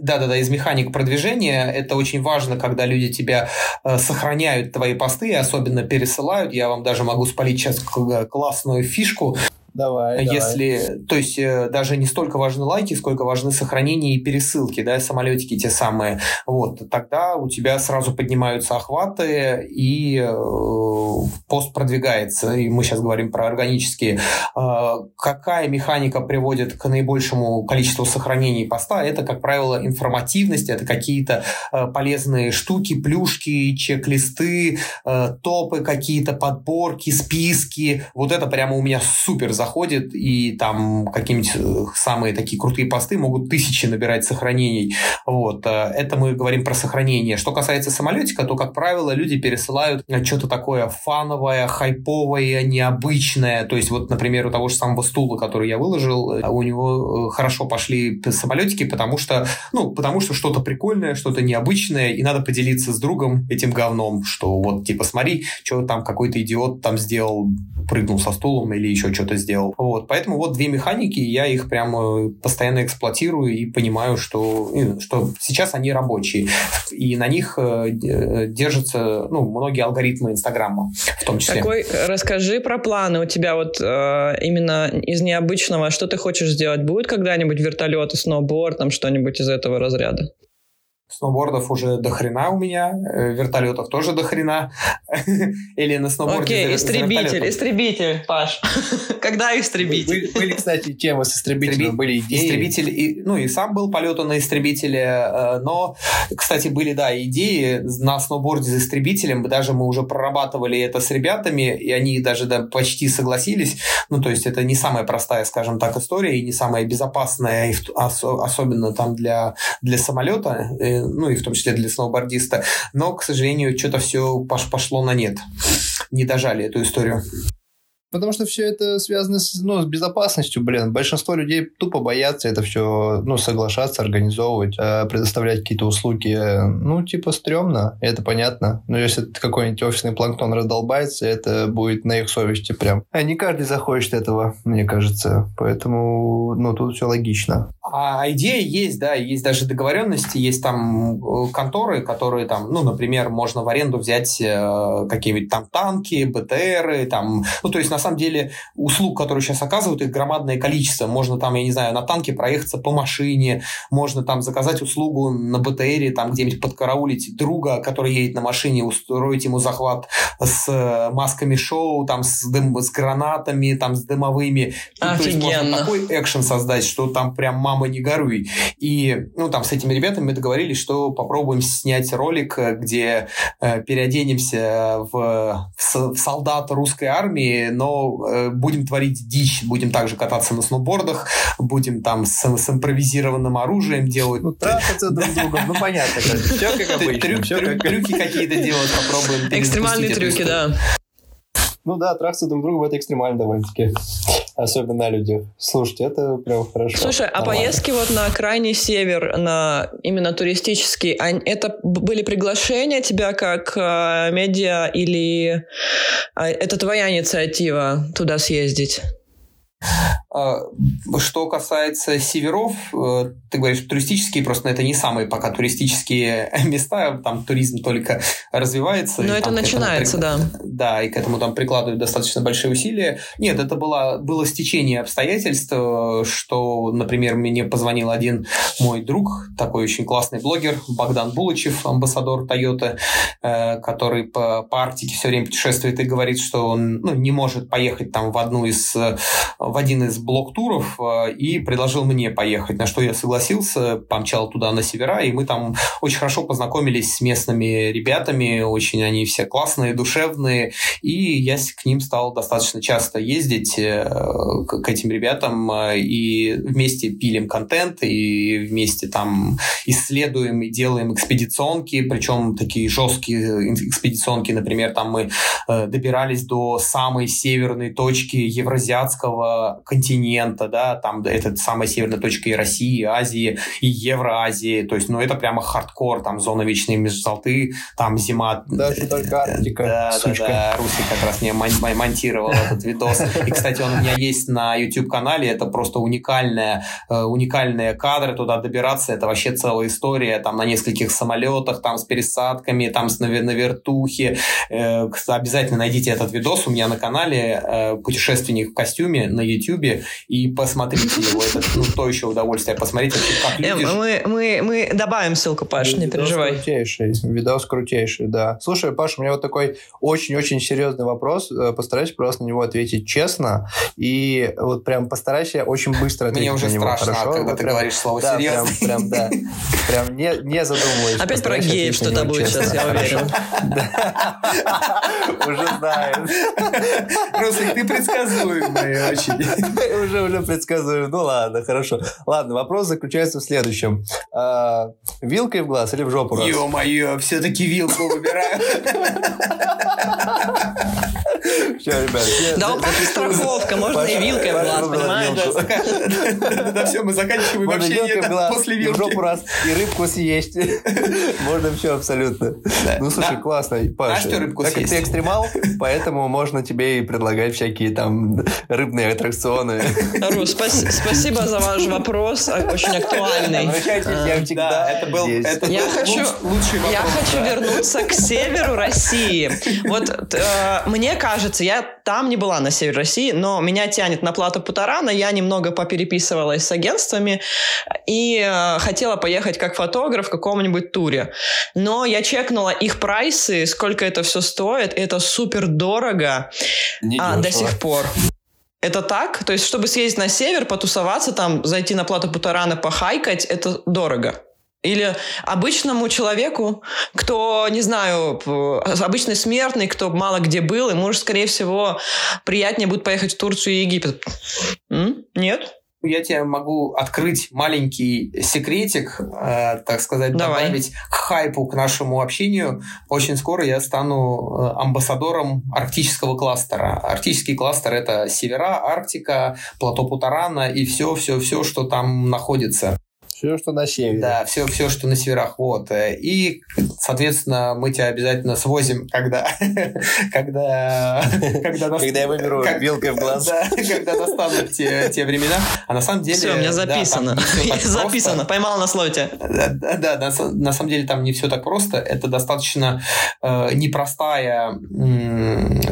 да, да, да, из механик продвижения. Это очень важно, когда люди тебя э, сохраняют, твои посты, особенно пересылают. Я вам даже могу спалить сейчас классную фишку. Давай, Если, то есть э, даже не столько важны лайки, сколько важны сохранения и пересылки, да, самолетики те самые. Вот, тогда у тебя сразу поднимаются охваты и э, пост продвигается. И мы сейчас говорим про органические. Э, какая механика приводит к наибольшему количеству сохранений поста? Это, как правило, информативность, это какие-то э, полезные штуки, плюшки, чек-листы, э, топы какие-то, подборки, списки. Вот это прямо у меня супер заходит, и там какие-нибудь э, самые такие крутые посты могут тысячи набирать сохранений. Вот. Э, это мы говорим про сохранение. Что касается самолетика, то, как правило, люди пересылают э, что-то такое фановое, хайповое, необычное. То есть, вот, например, у того же самого стула, который я выложил, у него хорошо пошли самолетики, потому что, ну, потому что что-то прикольное, что-то необычное, и надо поделиться с другом этим говном, что вот, типа, смотри, что там какой-то идиот там сделал, прыгнул со стулом или еще что-то сделал сделал. Вот, поэтому вот две механики, я их прямо постоянно эксплуатирую и понимаю, что, что сейчас они рабочие. И на них э, держатся ну, многие алгоритмы Инстаграма в том числе. Какой, расскажи про планы. У тебя вот э, именно из необычного, что ты хочешь сделать? Будет когда-нибудь вертолет, сноуборд, там что-нибудь из этого разряда? Сноубордов уже до хрена у меня, э, вертолетов тоже до хрена. Или на сноуборде Окей, истребитель, истребитель, Паш. Когда истребитель? Были, кстати, темы с истребителем, были идеи. Истребитель, и, ну и сам был полету на истребителе, э, но, кстати, были, да, идеи на сноуборде с истребителем, даже мы уже прорабатывали это с ребятами, и они даже да, почти согласились. Ну, то есть это не самая простая, скажем так, история, и не самая безопасная, особенно там для, для самолета э, ну и в том числе для сноубордиста. Но, к сожалению, что-то все пошло на нет. Не дожали эту историю. Потому что все это связано с, ну, с безопасностью, блин. Большинство людей тупо боятся это все, ну, соглашаться, организовывать, э, предоставлять какие-то услуги. Ну, типа, стрёмно, это понятно. Но если какой-нибудь офисный планктон раздолбается, это будет на их совести прям. А не каждый захочет этого, мне кажется. Поэтому, ну, тут все логично. А идея есть, да, есть даже договоренности, есть там э, конторы, которые там, ну, например, можно в аренду взять э, какие-нибудь там танки, БТРы, там, ну, то есть, на самом деле услуг, которые сейчас оказывают, их громадное количество. Можно там, я не знаю, на танке проехаться по машине, можно там заказать услугу на БТРе, там где-нибудь подкараулить друга, который едет на машине, устроить ему захват с э, масками шоу, там с, дым, с гранатами, там с дымовыми. Офигенно. То есть можно такой экшен создать, что там прям мама не горюй. И, ну, там с этими ребятами мы договорились, что попробуем снять ролик, где э, переоденемся в, в, в солдат русской армии, но э, будем творить дичь, будем также кататься на сноубордах, будем там с, с импровизированным оружием делать. Ну, трахаться друг с другом, ну, понятно. Все как обычно. Трюки какие-то делать попробуем. Экстремальные трюки, да. Ну да, трахаться друг друга это экстремально довольно-таки. Особенно на людях. Слушайте, это прям хорошо. Слушай, а поездки вот на крайний север, на именно туристический, это были приглашения тебя как э, медиа или э, это твоя инициатива туда съездить? А, что касается северов, э, ты говоришь, туристические, просто это не самые пока туристические места, там туризм только развивается. Но это начинается, этому, да. Да, и к этому там прикладывают достаточно большие усилия. Нет, это было, было стечение обстоятельств, э, что, например, мне позвонил один мой друг, такой очень классный блогер, Богдан Булычев, амбассадор Toyota, э, который по, по Арктике все время путешествует и говорит, что он ну, не может поехать там в одну из, в один из блок-туров э, и предложил мне поехать, на что я согласился, помчал туда на севера, и мы там очень хорошо познакомились с местными ребятами, очень они все классные, душевные, и я к ним стал достаточно часто ездить э, к этим ребятам, э, и вместе пилим контент, и вместе там исследуем и делаем экспедиционки, причем такие жесткие экспедиционки, например, там мы добирались до самой северной точки евразиатского континента, да, там это самая северная точка и России, и Азии, и Евроазии, то есть, ну, это прямо хардкор, там зона вечной мерзлоты, там зима... Даже только Арктика, Да, сучка. да, да, Русик как раз мне монтировал этот видос. И, кстати, он у меня есть на YouTube-канале, это просто уникальная, э, уникальные кадры, туда добираться, это вообще целая история, там на нескольких самолетах, там с пересадками, там с на, на вертухе. Э, обязательно найдите этот видос у меня на канале э, «Путешественник в костюме» на YouTube и посмотрите его. Это ну, то еще удовольствие посмотреть, как люди... Мы, мы, мы добавим ссылку, Паш, не переживай. крутейший, видос крутейший, да. Слушай, Паш, у меня вот такой очень-очень серьезный вопрос. Э, постарайся просто на него ответить честно. И вот прям постарайся очень быстро ответить Мне уже на него. страшно, хорошо? когда Вот ты прям, говоришь слово да, серьезно. Прям, прям, да. Прям не, не задумываясь. Опять про геев что-то будет честно. сейчас, я уверен. Уже знаю. Русик, ты предсказуемый очень. Уже, уже предсказываю. Ну ладно, хорошо. Ладно, вопрос заключается в следующем. А, Вилкой в глаз или в жопу? Ё-моё, все-таки вилку выбираю. Все, ребят. Да, у зафиксируем. страховка, можно и вилкой в глаз, понимаешь? Да все, мы заканчиваем Можно общение вилкой в глаз, после и в жопу вилки. раз, и рыбку съесть. Можно все абсолютно. Ну, слушай, классно, Паша. Так как ты экстремал, поэтому можно тебе и предлагать всякие там рыбные аттракционы. Рус, спас- спасибо за ваш вопрос, а- очень актуальный. Я всегда Да, это был, лучший вопрос. я хочу вернуться к северу России. Вот э, мне кажется, я там не была на севере России, но меня тянет на плату Путарана. Я немного попереписывалась с агентствами и э, хотела поехать как фотограф в каком-нибудь туре. Но я чекнула их прайсы, сколько это все стоит. Это супер дорого а, до сих пор. Это так? То есть, чтобы съездить на север, потусоваться там, зайти на плату Путарана, похайкать, это дорого? Или обычному человеку, кто, не знаю, обычный смертный, кто мало где был, ему же, скорее всего, приятнее будет поехать в Турцию и Египет. М? Нет? Я тебе могу открыть маленький секретик, э, так сказать, Давай. добавить к хайпу, к нашему общению. Очень скоро я стану э, амбассадором арктического кластера. Арктический кластер – это севера, Арктика, плато Путарана и все-все-все, что там находится. Все, что на севере. Да, все, все, что на северах. Вот. И, соответственно, мы тебя обязательно свозим, когда... Когда... Когда, нас- Когда я выберу как- вилкой в глаз. Да, когда настанут те, те времена. А на самом деле... Все, у меня записано. записано. Поймал на слоте. Да, да, да, на, са- на самом деле там не все так просто. Это достаточно э, непростая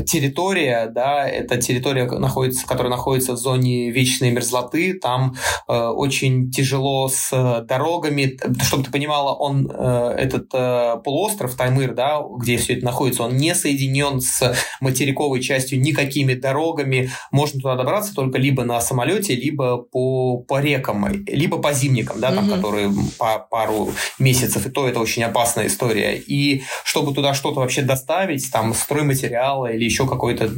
территория, да, это территория, находится, которая находится в зоне вечной мерзлоты. Там э, очень тяжело с э, дорогами. Чтобы ты понимала, он, э, этот э, полуостров Таймыр, да, где все это находится, он не соединен с материковой частью никакими дорогами. Можно туда добраться только либо на самолете, либо по, по рекам, либо по зимникам, да, там, Мгм. которые по пару месяцев, и то это очень опасная история. И чтобы туда что-то вообще доставить, там, стройматериалы или еще какой-то,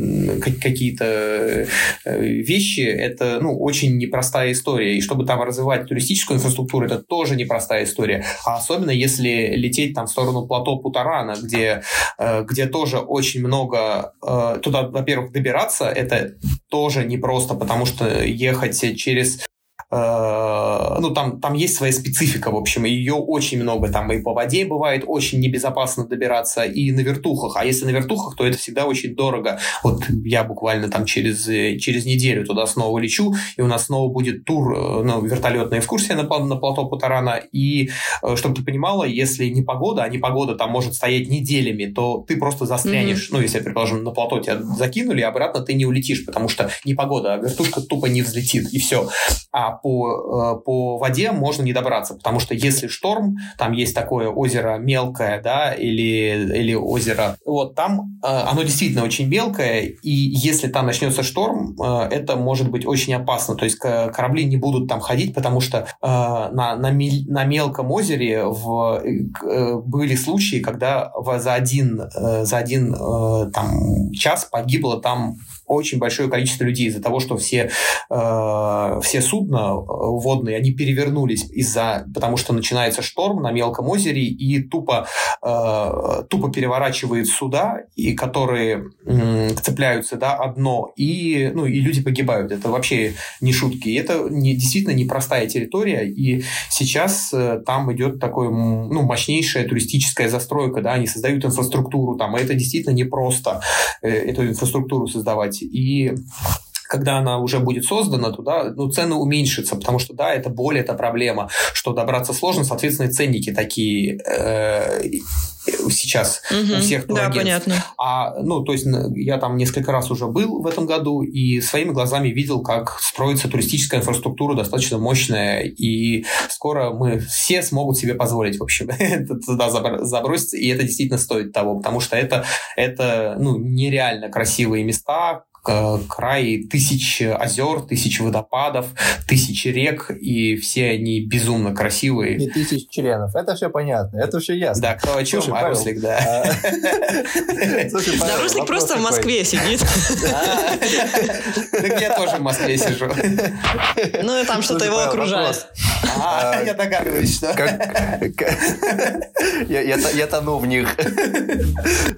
какие-то вещи, это, ну, очень непростая история. И чтобы там развивать туристическую инфраструктуру, это тоже непростая история. А особенно если лететь там в сторону плато Путарана, где, э, где тоже очень много... э, Туда, во-первых, добираться, это тоже непросто, потому что ехать через ну, там, там есть своя специфика, в общем, и ее очень много. Там и по воде бывает очень небезопасно добираться, и на вертухах. А если на вертухах, то это всегда очень дорого. Вот я буквально там через, э, через неделю туда снова лечу, и у нас снова будет тур, э, ну, вертолетная экскурсия на, на плато Путарана. И, э, чтобы ты понимала, если не погода, а не погода там может стоять неделями, то ты просто застрянешь. Ну, если, предположим, на плато тебя закинули, обратно ты не улетишь, потому что не погода, а вертушка тупо не взлетит, и все. а по, по воде можно не добраться, потому что если шторм, там есть такое озеро мелкое, да, или, или озеро, вот там оно действительно очень мелкое, и если там начнется шторм, это может быть очень опасно, то есть корабли не будут там ходить, потому что на, на, на мелком озере в, были случаи, когда за один, за один там, час погибло там очень большое количество людей из-за того, что все, э, все судна э, водные, они перевернулись из-за, потому что начинается шторм на мелком озере и тупо, э, тупо переворачивает суда, и которые э, цепляются, да, одно, и, ну, и люди погибают. Это вообще не шутки. И это не, действительно непростая территория, и сейчас э, там идет такой, ну, мощнейшая туристическая застройка, да, они создают инфраструктуру там, и это действительно непросто э, эту инфраструктуру создавать делать. И когда она уже будет создана, туда ну, цены уменьшатся, потому что, да, это боль, это проблема, что добраться сложно, соответственно, и ценники такие э, сейчас угу, у всех Да, понятно. А, ну, то есть я там несколько раз уже был в этом году и своими глазами видел, как строится туристическая инфраструктура достаточно мощная, и скоро мы все смогут себе позволить, в общем, туда заброситься, и это действительно стоит того, потому что это, это ну, нереально красивые места, край тысяч озер, тысяч водопадов, тысяч рек, и все они безумно красивые. И тысяч членов. Это все понятно, это все ясно. Да, кто о чем, Слушай, а Руслик, да. А, да, Руслик просто в Москве сидит. Так я тоже в Москве сижу. Ну, и там что-то его окружает. А, я догадываюсь, что... Я тону в них.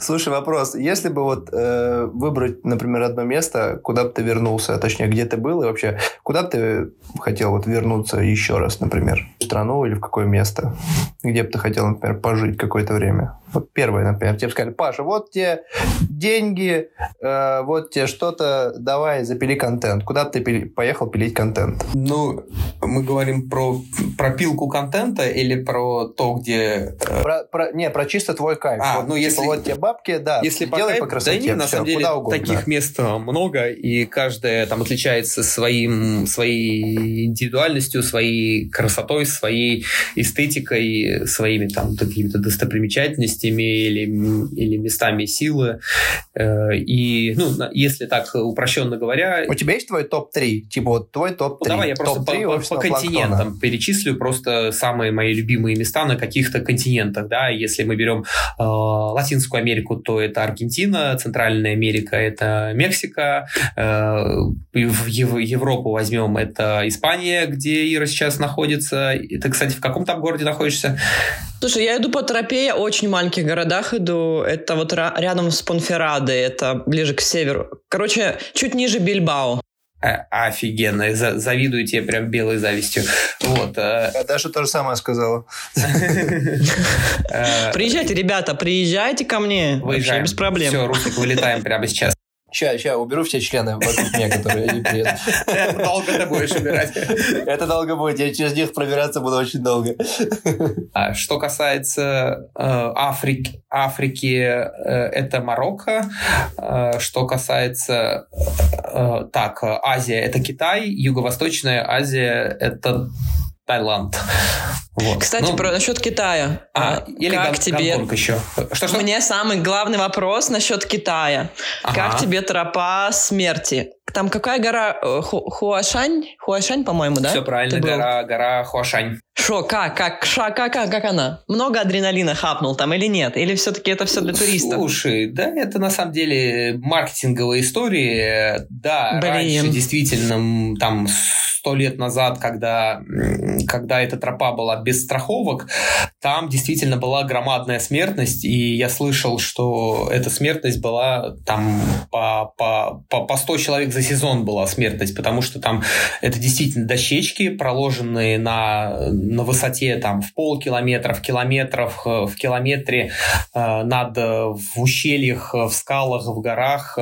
Слушай, вопрос. Если бы вот э, выбрать, например, одно место, место, куда бы ты вернулся, точнее, где ты был, и вообще, куда бы ты хотел вот вернуться еще раз, например, в страну или в какое место, где бы ты хотел, например, пожить какое-то время? Вот первое, например, тебе сказали, Паша, вот тебе деньги, э, вот тебе что-то, давай запили контент. Куда бы ты пили, поехал пилить контент? Ну, мы говорим про, про пилку контента или про то, где... Э... Про, про, не, про чисто твой кайф. А, вот, ну, если... Типа, вот тебе бабки, да, если делай по, кайф, по красоте, да нет, на самом деле, куда угодно. таких мест э, много, и каждая там отличается своим, своей индивидуальностью, своей красотой, своей эстетикой, своими там какими-то достопримечательностями или, или местами силы. Э, и, ну, если так упрощенно говоря... У тебя есть твой топ-3? Типа вот твой топ-3? Ну, давай я просто по, по, по континентам планктона. перечислю просто самые мои любимые места на каких-то континентах. Да? Если мы берем э, Латинскую Америку, то это Аргентина, Центральная Америка – это Мексика, э, в Европу возьмем – это Испания, где Ира сейчас находится. Ты, кстати, в каком там городе находишься? Слушай, я иду по тропе, я очень маленьких городах иду. Это вот рядом с Понферрадой, это ближе к северу. Короче, чуть ниже Бильбао. А, офигенно, завидую тебе прям белой завистью. Вот. Э. Я Даша то же самое сказала. Приезжайте, ребята, приезжайте ко мне. Вообще без проблем. Все, Русик, вылетаем прямо сейчас. Сейчас, сейчас, уберу все члены вокруг меня, которые не приедут. Это долго ты будешь убирать. Это долго будет, я через них проверяться буду очень долго. А что касается э, Африки, Африки э, это Марокко. Э, что касается так, Азия это Китай, Юго-Восточная Азия это Таиланд. Вот. Кстати, ну, про насчет Китая. А, или как Гон, тебе? Гонконг еще. Что, что? Мне самый главный вопрос насчет Китая. Ага. Как тебе тропа смерти? Там какая гора? Э, Ху, Хуашань? Хуашань, по-моему, да? Все правильно, гора, гора Хуашань. Шо, как, как, ша, как, как, как она? Много адреналина хапнул там или нет? Или все-таки это все для туристов? Слушай, да, это на самом деле маркетинговая история. Да, Блин. раньше действительно там сто лет назад, когда, когда эта тропа была без страховок, там действительно была громадная смертность, и я слышал, что эта смертность была там по, по, по, по 100 человек за сезон была смертность, потому что там это действительно дощечки, проложенные на на высоте там в полкилометра, в километров, в километре над в ущельях, в скалах, в горах,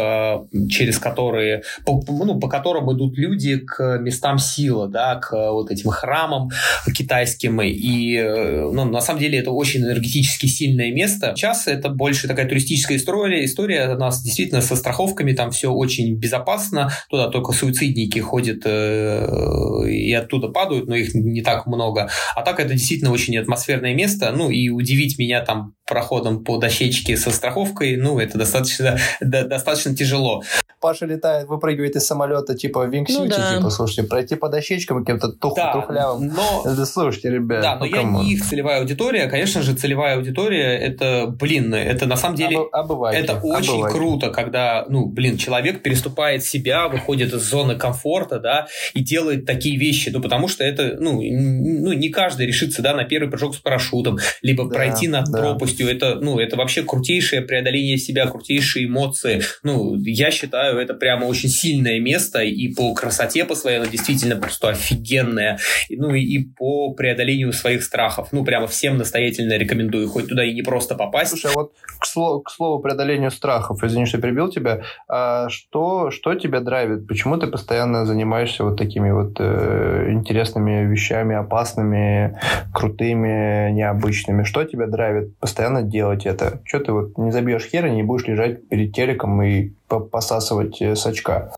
через которые, по, ну, по которым идут люди к местам силы, да, к вот этим храмам китайским. И ну, на самом деле это очень энергетически сильное место. Сейчас это больше такая туристическая история. История у нас действительно со страховками, там все очень безопасно. Туда только суицидники ходят э, и оттуда падают, но их не так много. А так это действительно очень атмосферное место. Ну и удивить меня там проходом по дощечке со страховкой, ну это достаточно, да, достаточно тяжело. Паша летает, выпрыгивает из самолета, типа винксюти, ну, да. типа, слушайте, пройти по дощечкам каким-то тух, да, тухлявым. Но... Это, слушайте, ребят, Да, но ну, я не их целевая аудитория. Конечно же, целевая аудитория, это, блин, это на самом деле... Обывайте. Это очень обывайте. круто, когда, ну, блин, человек переступает себя, выходит из зоны комфорта, да, и делает такие вещи, ну, потому что это, ну, ну не каждый решится, да, на первый прыжок с парашютом, либо да, пройти над да. пропастью. Это, ну, это вообще крутейшее преодоление себя, крутейшие эмоции. Ну, я считаю, это прямо очень сильное место, и по красоте по своей оно действительно просто офигенное, ну, и по преодолению своих страхов. Ну, прямо всем настоятельно рекомендую, хоть туда и не просто попасть. Слушай, а вот к слову, к слову преодолению страхов, извини, что перебил тебя, а что, что тебя драйвит? Почему ты постоянно занимаешься вот такими вот э, интересными вещами, опасными, крутыми, необычными? Что тебя драйвит постоянно делать это? Что ты вот не забьешь хер и не будешь лежать перед телеком и посасывать э, с очка?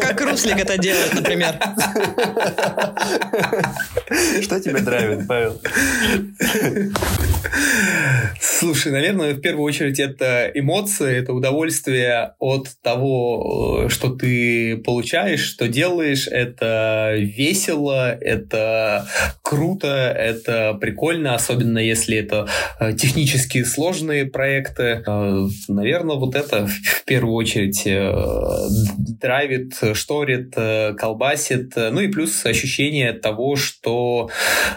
Как Руслик это делает, например. Что тебя драйвит, Павел? Слушай, наверное, в первую очередь это эмоции, это удовольствие от того, что ты получаешь, что делаешь. Это весело, это круто, это прикольно, особенно если это э, технически сложные проекты. Э, наверное, вот это в первую очередь э, драйвит, шторит, колбасит. Ну и плюс ощущение того, что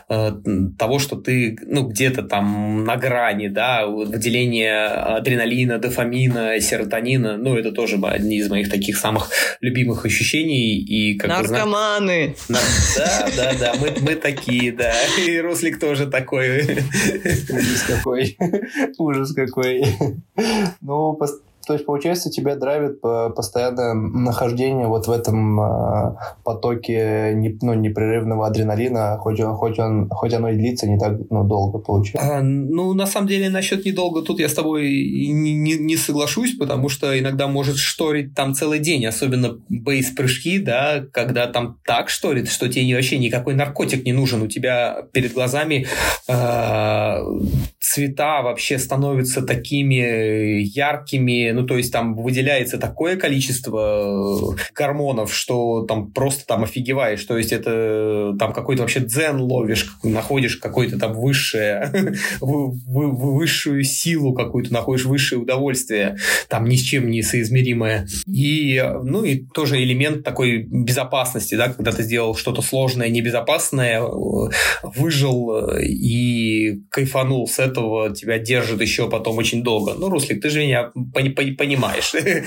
того, что ты ну, где-то там на грани, да, выделение адреналина, дофамина, серотонина, ну, это тоже одни из моих таких самых любимых ощущений. И, как Наркоманы! да, да, да, мы, мы такие, да. И Руслик тоже такой. Ужас какой. Ужас какой. Ну, то есть, получается, тебя драйвит постоянное нахождение вот в этом э, потоке не, ну, непрерывного адреналина, хоть, он, хоть, он, хоть оно и длится не так ну, долго, получается. А, ну, на самом деле, насчет недолго тут я с тобой не, не, не соглашусь, потому что иногда может шторить там целый день, особенно бейс-прыжки, да, когда там так шторит, что тебе вообще никакой наркотик не нужен, у тебя перед глазами э, цвета вообще становятся такими яркими, ну, то есть там выделяется такое количество э, гормонов, что там просто там офигеваешь, то есть это там какой-то вообще дзен ловишь, находишь какое-то там высшее, высшую силу какую-то, находишь высшее удовольствие, там ни с чем не соизмеримое. И, ну, и тоже элемент такой безопасности, да, когда ты сделал что-то сложное, небезопасное, э, выжил э, и кайфанул с этого, тебя держит еще потом очень долго. Ну, Руслик, ты же меня понимаешь.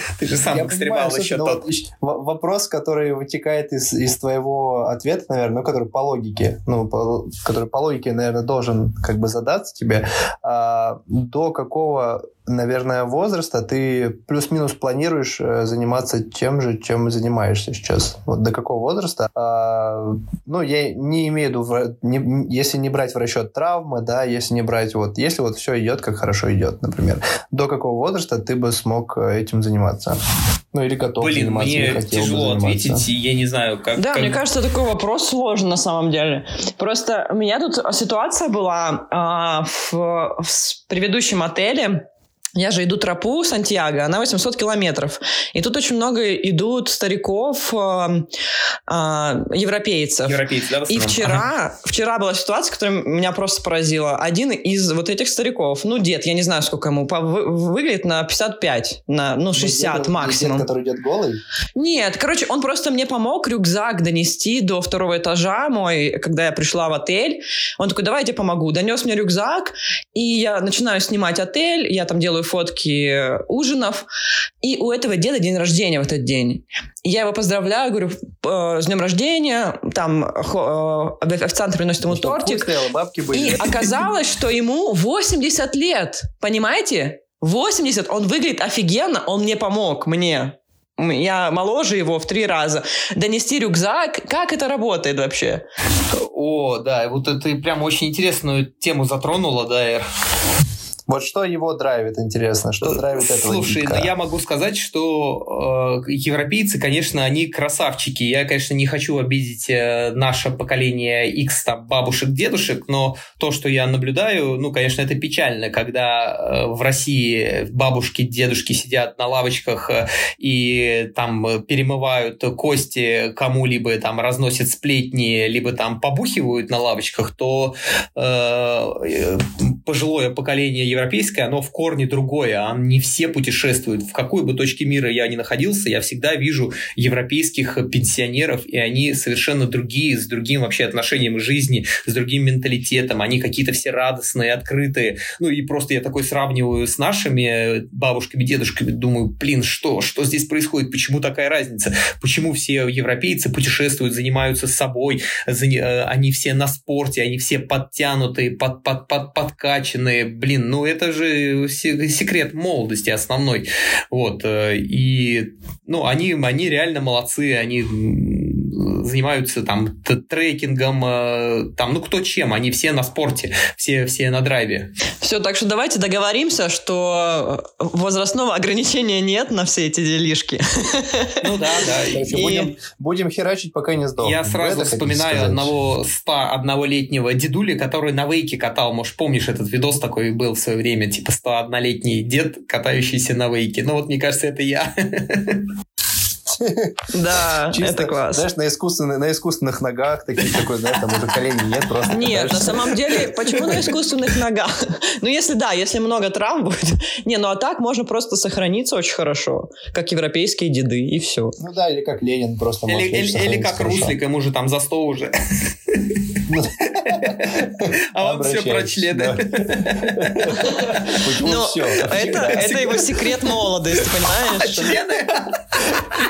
Ты же сам экстремал еще тот. Вопрос, который вытекает из, из твоего ответа, наверное, ну, который по логике, ну, по, который по логике, наверное, должен как бы задаться тебе, а, до какого наверное, возраста ты плюс-минус планируешь э, заниматься тем же, чем занимаешься сейчас? Вот до какого возраста? А, ну, я не имею в виду, не, если не брать в расчет травмы, да, если не брать вот, если вот все идет, как хорошо идет, например, до какого возраста ты бы смог э, этим заниматься? Ну, или готов Блин, заниматься, мне или тяжело ответить, я не знаю, как... Да, как... мне кажется, такой вопрос сложен на самом деле. Просто у меня тут ситуация была а, в, в предыдущем отеле, я же иду тропу Сантьяго, она 800 километров. И тут очень много идут стариков, э, э, европейцев. Европейцы, да, И вчера, ага. вчера была ситуация, которая меня просто поразила. Один из вот этих стариков, ну, дед, я не знаю, сколько ему, выглядит на 55, на, ну, 60 ну, дед, максимум. Дед, который идет голый? Нет, короче, он просто мне помог рюкзак донести до второго этажа мой, когда я пришла в отель. Он такой, давай я тебе помогу. Донес мне рюкзак, и я начинаю снимать отель, я там делаю фотки ужинов, и у этого деда день рождения в этот день. Я его поздравляю, говорю, с днем рождения, там официант приносит ему тортик. стояло, бабки были. И оказалось, что ему 80 лет, понимаете? 80, он выглядит офигенно, он мне помог, мне. Я моложе его в три раза. Донести рюкзак, как это работает вообще? О, да, вот ты прям очень интересную тему затронула, да, Эр. Вот что его драйвит, интересно, что драйвит этого Слушай, ну я могу сказать, что э, европейцы, конечно, они красавчики. Я, конечно, не хочу обидеть э, наше поколение X, там, бабушек, дедушек, но то, что я наблюдаю, ну, конечно, это печально, когда э, в России бабушки, дедушки сидят на лавочках э, и там перемывают кости кому-либо, там, разносят сплетни, либо там побухивают на лавочках, то э, э, пожилое поколение европейское, оно в корне другое, а не все путешествуют. В какой бы точке мира я ни находился, я всегда вижу европейских пенсионеров, и они совершенно другие, с другим вообще отношением к жизни, с другим менталитетом, они какие-то все радостные, открытые. Ну и просто я такой сравниваю с нашими бабушками, дедушками, думаю, блин, что, что здесь происходит, почему такая разница, почему все европейцы путешествуют, занимаются собой, они все на спорте, они все подтянутые, под, под, под, подкачанные, блин, ну это же секрет молодости основной. Вот. Э, и, ну, они, они реально молодцы, они занимаются там трекингом, э, там, ну, кто чем, они все на спорте, все, все на драйве. Все, так что давайте договоримся, что возрастного ограничения нет на все эти делишки. Ну да, да. Короче, и... будем, будем херачить, пока не сдохнем. Я сразу вспоминаю одного 101-летнего дедули, который на вейке катал, может, помнишь, этот видос такой был в свое время, типа 101-летний дед, катающийся на вейке. Ну вот, мне кажется, это я. Да, это класс. Знаешь, на, искусственных, на искусственных ногах, таких, такой, знаешь, там уже коленей нет просто. Нет, на самом деле, почему на искусственных ногах? Ну, если да, если много травм будет. Не, ну а так можно просто сохраниться очень хорошо, как европейские деды, и все. Ну да, или как Ленин просто Или, или, или как хорошо. Руслик, ему же там за сто уже. А он все про члены. Ну, это его секрет молодости, понимаешь? Члены?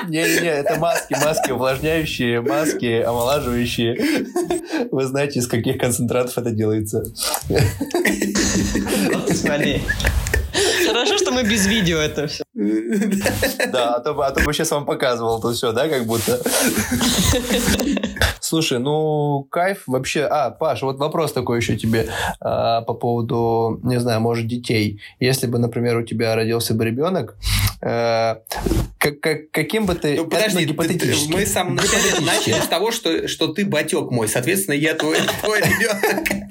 Не-не-не, это маски, маски увлажняющие, маски омолаживающие. Вы знаете, из каких концентратов это делается. Господи. Хорошо, что мы без видео это все. Да, а то, а то бы сейчас вам показывал то все, да, как будто. Слушай, ну, кайф вообще... А, Паш, вот вопрос такой еще тебе а, по поводу, не знаю, может, детей. Если бы, например, у тебя родился бы ребенок, а, как, как, каким бы ты... Ну, подожди, гипотетически. мы сам начали с того, что, что ты батек мой, соответственно, я твой, твой ребенок.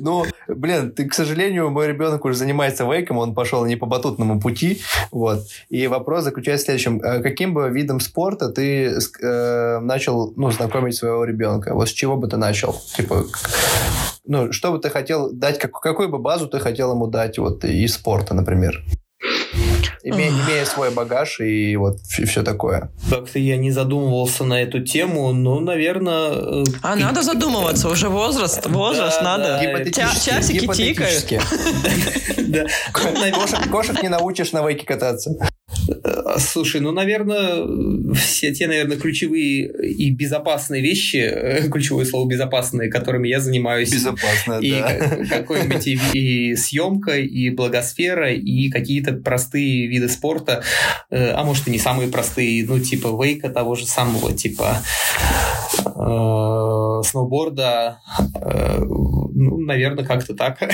Ну, блин, ты, к сожалению, мой ребенок уже занимается вейком, он пошел не по батутному пути, вот. И вопрос заключается в следующем. Э, каким бы видом спорта ты э, начал, ну, знакомить своего ребенка? Вот с чего бы ты начал? Типа, ну, что бы ты хотел дать, как, какую бы базу ты хотел ему дать вот из спорта, например? Имея, имея свой багаж и вот и все такое. Как-то я не задумывался на эту тему, но, наверное... Э, а и... надо задумываться, уже возраст, возраст, да, надо. Да, Часики тикают. Кошек не научишь на вейке кататься. Э, слушай, ну, наверное, все те, наверное, ключевые и безопасные вещи, э, ключевое слово безопасные, которыми я занимаюсь. Безопасно, и да. какой-нибудь и, и съемка, и благосфера, и какие-то простые виды спорта, э, а может и не самые простые, ну, типа вейка того же самого, типа э, сноуборда, э, ну, наверное, как-то так.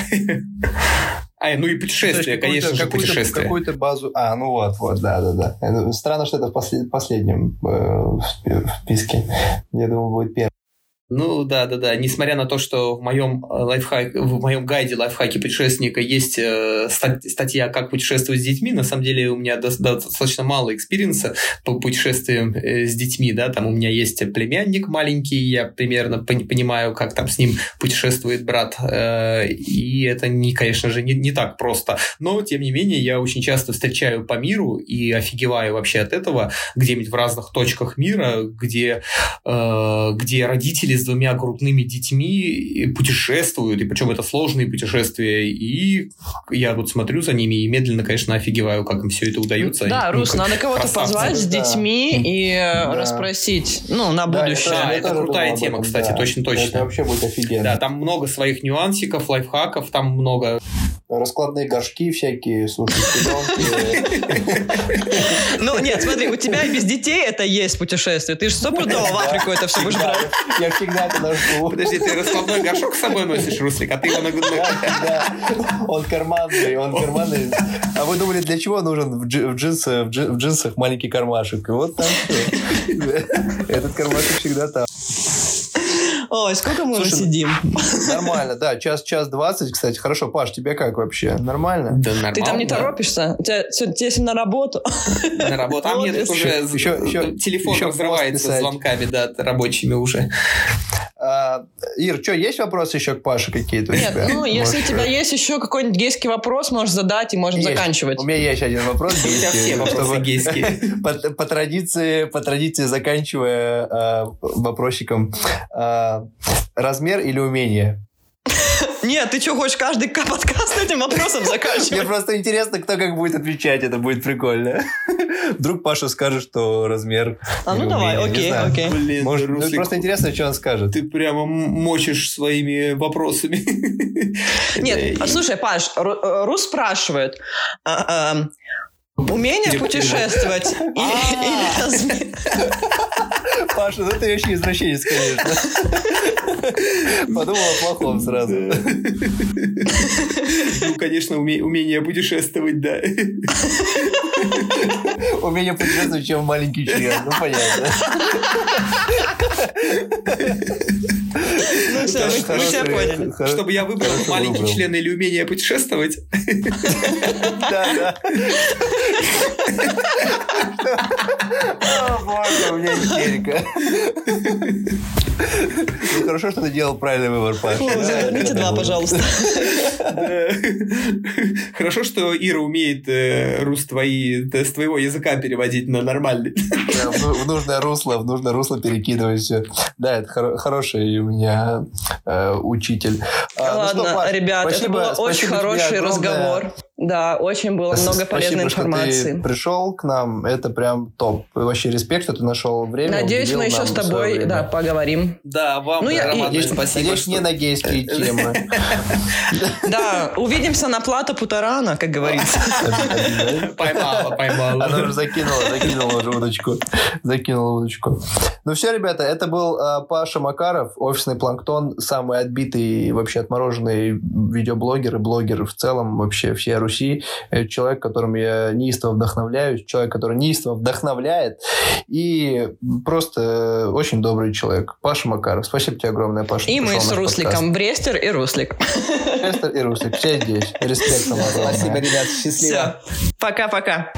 А, ну и путешествия, конечно же, путешествия. Какую-то базу... А, ну вот, вот, да-да-да. Странно, что это в послед... последнем э, в списке. Я думал, будет первый. Ну да, да, да. Несмотря на то, что в моем э, лайфхак, в моем гайде лайфхаки путешественника есть э, статья «Как путешествовать с детьми», на самом деле у меня достаточно мало experience а по путешествиям э, с детьми, да, там у меня есть племянник маленький, я примерно понимаю, как там с ним путешествует брат, э, и это, не, конечно же, не, не так просто. Но, тем не менее, я очень часто встречаю по миру и офигеваю вообще от этого где-нибудь в разных точках мира, где, э, где родители родители с двумя крутыми детьми путешествуют, и причем это сложные путешествия, и я вот смотрю за ними и медленно, конечно, офигеваю, как им все это удается. Да, Они, Рус, ну, надо кого-то позвать с Да. детьми и э, Да. расспросить, ну, на Да, будущее. Да, это тоже крутая об тема, этом, кстати, да. точно-точно. Это вообще будет офигенно. Да, там много своих нюансиков, лайфхаков, там много... Раскладные горшки всякие, слушай. Ну, нет, смотри, у тебя без детей это есть путешествие. Ты же стопудово в Африку это все будешь брать. Я всегда это ношу. Подожди, ты раскладной горшок с собой носишь, Руслик, а ты его на... Да, он карманный, он карманный. А вы думали, для чего нужен в, джинсах маленький кармашек? И вот там. Этот кармашек всегда там. Ой, сколько мы уже Слушай, сидим? Нормально, да. Час, час двадцать, кстати. Хорошо, Паш, тебе как вообще? Нормально? Да, Ты там не нормально. торопишься? У тебя тебе на работу? На работу. А мне уже телефон еще разрывается звонками, да, рабочими уже. Ир, что, есть вопросы еще к Паше какие-то у Нет, тебя? ну, если у Может, тебя есть еще какой-нибудь гейский вопрос, можешь задать и можем Есть. заканчивать. У меня есть один вопрос. У тебя гейский, все вопросы гейские. По, по традиции, по традиции заканчивая э, вопросиком э, размер или умение. Нет, ты что, хочешь каждый подкаст этим вопросом Мне заканчивать? просто интересно, кто как будет отвечать, это будет прикольно. Вдруг Паша скажет, что размер. А ну давай, окей, окей. Блин, Может, ну, просто интересно, что он скажет. ты прямо мочишь своими вопросами. Нет, а слушай, Паш, Ру- Рус спрашивает, а, ам, умение Где путешествовать или или размер? Паша, ну ты очень извращенец, конечно. Подумал о плохом сразу. Ну, конечно, уме- умение путешествовать, да. Умение путешествовать, чем маленький член. Ну, понятно. Ну все, мы тебя поняли. Чтобы я выбрал маленький член или умение путешествовать. Да, да. О, боже, у меня истерика. Ну, хорошо, что ты делал правильный выбор, Паша. Это два, пожалуйста. Хорошо, что Ира умеет э, рус твои, да, с твоего языка переводить на нормальный. В нужное русло, в нужное русло перекидывать все. Да, это хоро- хороший у меня э, учитель. А, ну что, Ладно, Паш, ребят, это спасибо- был спасибо очень хороший огромное. разговор. Да, очень было много Спасибо, полезной что ты информации. пришел к нам, это прям топ. И Вообще респект, что ты нашел время. Надеюсь, мы еще с тобой да, поговорим. Да, вам, Ну, я- Роман, Надеюсь, спасибо. надеюсь, что- не на гейские темы. Да, увидимся на плата Путарана, как говорится. Поймала, поймала. Она уже закинула, закинула уже удочку. Закинула удочку. Ну все, ребята, это был э, Паша Макаров, офисный планктон, самый отбитый, вообще отмороженный видеоблогер и блогер в целом вообще всей Руси. Это человек, которым я неистово вдохновляюсь, человек, который неистово вдохновляет и просто э, очень добрый человек. Паша Макаров. Спасибо тебе огромное, Паша. И мы с Русликом. Брестер и Руслик. подкаст. Эстер и Руслик. Все здесь. Респект вам огромное. Спасибо, ребят, счастливо. Все. Пока-пока.